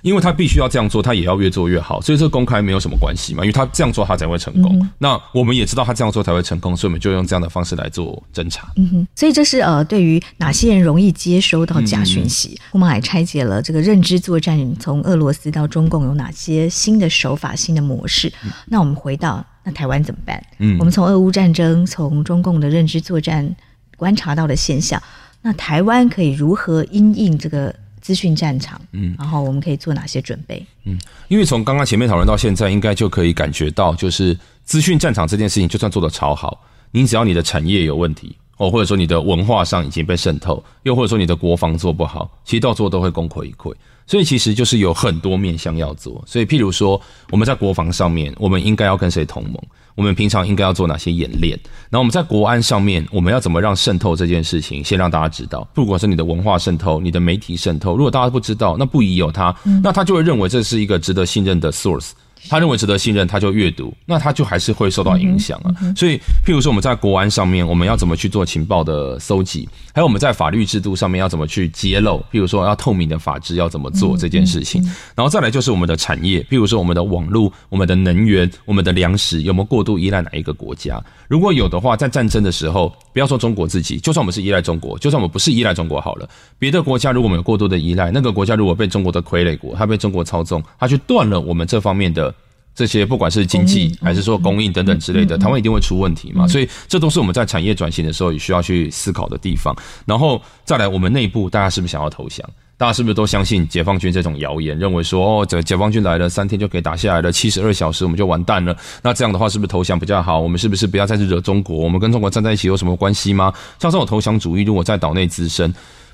因为他必须要这样做，他也要越做越好，所以这公开没有什么关系嘛，因为他这样做他才会成功。嗯、那我们也知道他这样做才会成功，所以我们就用这样的方式来做侦查。嗯哼，所以这是呃，对于哪些人容易接收到假讯息，我们还拆解了这个认知作战，从俄罗斯到中共有哪些新的手法、新的模式。嗯、那我们回到那台湾怎么办？嗯，我们从俄乌战争、从中共的认知作战观察到的现象，那台湾可以如何因应这个？资讯战场，嗯，然后我们可以做哪些准备？嗯，因为从刚刚前面讨论到现在，应该就可以感觉到，就是资讯战场这件事情，就算做得超好，你只要你的产业有问题，哦，或者说你的文化上已经被渗透，又或者说你的国防做不好，其实到最后都会功亏一篑。所以其实就是有很多面向要做。所以譬如说，我们在国防上面，我们应该要跟谁同盟？我们平常应该要做哪些演练？然后我们在国安上面，我们要怎么让渗透这件事情先让大家知道？不管是你的文化渗透，你的媒体渗透，如果大家不知道，那不疑有他，那他就会认为这是一个值得信任的 source。他认为值得信任，他就阅读，那他就还是会受到影响啊。所以，譬如说我们在国安上面，我们要怎么去做情报的搜集？还有我们在法律制度上面要怎么去揭露？譬如说要透明的法治要怎么做这件事情？然后再来就是我们的产业，譬如说我们的网络、我们的能源、我们的粮食有没有过度依赖哪一个国家？如果有的话，在战争的时候，不要说中国自己，就算我们是依赖中国，就算我们不是依赖中国好了，别的国家如果我们有过多的依赖，那个国家如果被中国的傀儡国，它被中国操纵，它去断了我们这方面的。这些不管是经济还是说供应等等之类的，台湾一定会出问题嘛，所以这都是我们在产业转型的时候也需要去思考的地方。然后再来，我们内部大家是不是想要投降？大家是不是都相信解放军这种谣言，认为说哦，这解放军来了三天就可以打下来了，七十二小时我们就完蛋了？那这样的话是不是投降比较好？我们是不是不要再去惹中国？我们跟中国站在一起有什么关系吗？像这种投降主义，如果在岛内滋生，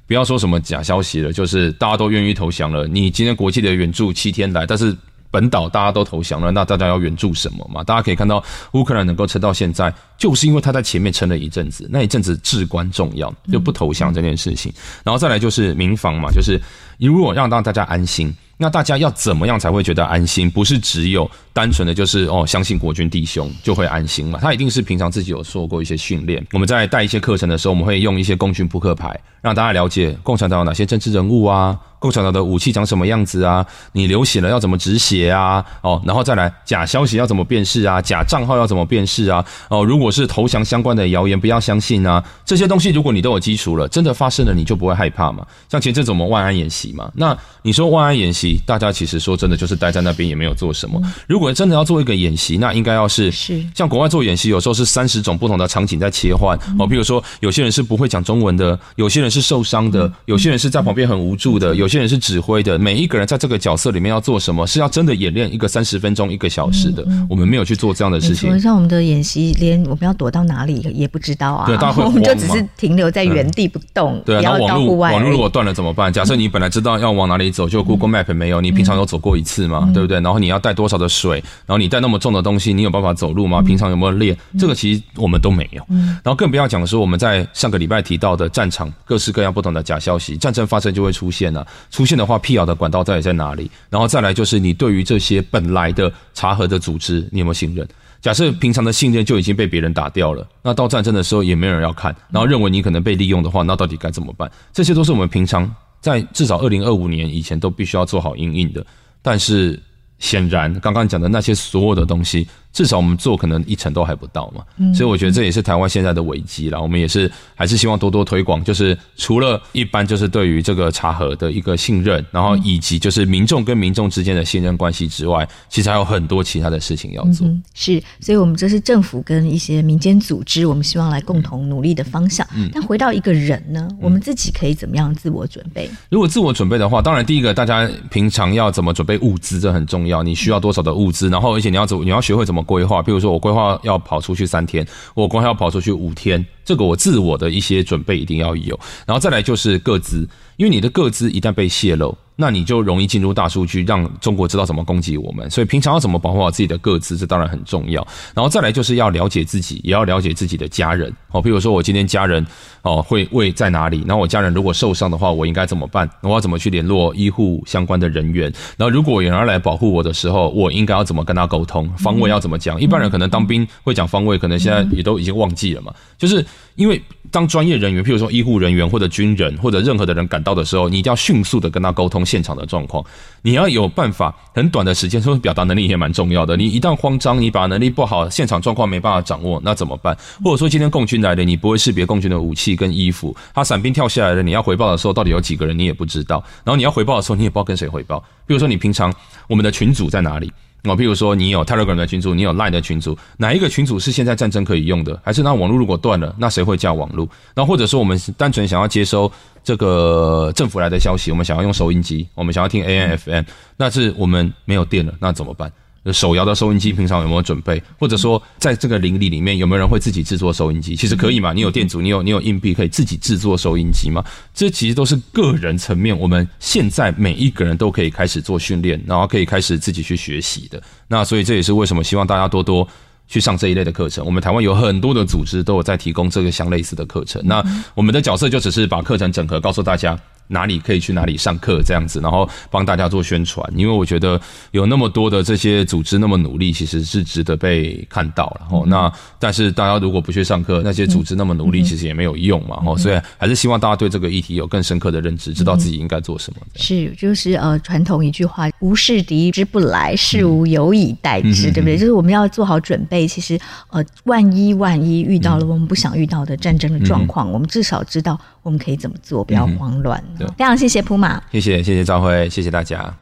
不要说什么假消息了，就是大家都愿意投降了。你今天国际的援助七天来，但是。本岛大家都投降了，那大家要援助什么嘛？大家可以看到，乌克兰能够撑到现在，就是因为他在前面撑了一阵子，那一阵子至关重要，就不投降这件事情。然后再来就是民防嘛，就是如果让让大家安心。那大家要怎么样才会觉得安心？不是只有单纯的就是哦，相信国军弟兄就会安心嘛？他一定是平常自己有受过一些训练。我们在带一些课程的时候，我们会用一些共军扑克牌，让大家了解共产党有哪些政治人物啊，共产党的武器长什么样子啊？你流血了要怎么止血啊？哦，然后再来假消息要怎么辨识啊？假账号要怎么辨识啊？哦，如果是投降相关的谣言，不要相信啊！这些东西如果你都有基础了，真的发生了你就不会害怕嘛？像前阵子我们万安演习嘛，那你说万安演习？大家其实说真的，就是待在那边也没有做什么。如果真的要做一个演习，那应该要是是像国外做演习，有时候是三十种不同的场景在切换哦。比如说，有些人是不会讲中文的，有些人是受伤的，有些人是在旁边很无助的，有些人是指挥的。每一个人在这个角色里面要做什么，是要真的演练一个三十分钟、一个小时的。我们没有去做这样的事情。像我们的演习，连我们要躲到哪里也不知道啊。对，大家会？*laughs* 我们就只是停留在原地不动。对，然后网络网络如果断了怎么办？假设你本来知道要往哪里走，就 Google Map 没有，你平常有走过一次嘛，对不对？然后你要带多少的水？然后你带那么重的东西，你有办法走路吗？平常有没有练？这个其实我们都没有。然后更不要讲说我们在上个礼拜提到的战场，各式各样不同的假消息，战争发生就会出现了。出现的话，辟谣的管道到底在哪里？然后再来就是你对于这些本来的查核的组织，你有没有信任？假设平常的信任就已经被别人打掉了，那到战争的时候也没有人要看，然后认为你可能被利用的话，那到底该怎么办？这些都是我们平常在至少二零二五年以前都必须要做好应应的。但是显然，刚刚讲的那些所有的东西。至少我们做可能一成都还不到嘛，所以我觉得这也是台湾现在的危机啦。我们也是还是希望多多推广，就是除了一般就是对于这个茶盒的一个信任，然后以及就是民众跟民众之间的信任关系之外，其实还有很多其他的事情要做。嗯、是，所以我们这是政府跟一些民间组织，我们希望来共同努力的方向。嗯，但回到一个人呢，我们自己可以怎么样自我准备？如果自我准备的话，当然第一个大家平常要怎么准备物资，这很重要。你需要多少的物资，然后而且你要怎你要学会怎么。规划，比如说我规划要跑出去三天，我规划要跑出去五天，这个我自我的一些准备一定要有，然后再来就是个资，因为你的个资一旦被泄露。那你就容易进入大数据，让中国知道怎么攻击我们。所以平常要怎么保护好自己的个资，这当然很重要。然后再来就是要了解自己，也要了解自己的家人。哦，比如说我今天家人哦会位在哪里？然后我家人如果受伤的话，我应该怎么办？我要怎么去联络医护相关的人员？然后如果有人来保护我的时候，我应该要怎么跟他沟通？方位要怎么讲？一般人可能当兵会讲方位，可能现在也都已经忘记了嘛。就是因为当专业人员，譬如说医护人员或者军人或者任何的人赶到的时候，你一定要迅速的跟他沟通现场的状况。你要有办法很短的时间，说表达能力也蛮重要的。你一旦慌张，你把能力不好，现场状况没办法掌握，那怎么办？或者说今天共军来了，你不会识别共军的武器跟衣服，他伞兵跳下来了，你要回报的时候，到底有几个人你也不知道。然后你要回报的时候，你也不知道跟谁回报。比如说你平常我们的群组在哪里？哦，譬如说你有 Telegram 的群组，你有 Line 的群组，哪一个群组是现在战争可以用的？还是那网络如果断了，那谁会叫网络？那或者说我们单纯想要接收这个政府来的消息，我们想要用收音机，我们想要听 AM、FM，那是我们没有电了，那怎么办？手摇的收音机平常有没有准备？或者说，在这个邻里里面有没有人会自己制作收音机？其实可以嘛？你有电阻，你有你有硬币，可以自己制作收音机吗？这其实都是个人层面，我们现在每一个人都可以开始做训练，然后可以开始自己去学习的。那所以这也是为什么希望大家多多去上这一类的课程。我们台湾有很多的组织都有在提供这个相类似的课程。那我们的角色就只是把课程整合，告诉大家。哪里可以去哪里上课这样子，然后帮大家做宣传，因为我觉得有那么多的这些组织那么努力，其实是值得被看到。然后那但是大家如果不去上课，那些组织那么努力，其实也没有用嘛。哦，所以还是希望大家对这个议题有更深刻的认知，知道自己应该做什么。是，就是呃，传统一句话，无事敌之不来，事无有以待之，对不对？就是我们要做好准备。其实呃，万一万一遇到了我们不想遇到的战争的状况，我们至少知道我们可以怎么做，不要慌乱。对，非常谢谢普马，谢谢谢谢赵辉，谢谢大家，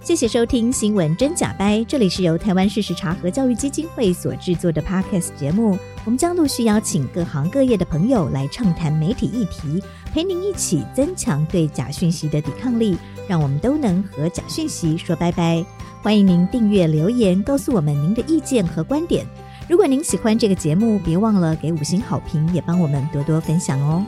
谢谢收听新闻真假掰，这里是由台湾事实查核教育基金会所制作的 Podcast 节目，我们将陆续邀请各行各业的朋友来畅谈媒体议题，陪您一起增强对假讯息的抵抗力，让我们都能和假讯息说拜拜。欢迎您订阅留言，告诉我们您的意见和观点。如果您喜欢这个节目，别忘了给五星好评，也帮我们多多分享哦。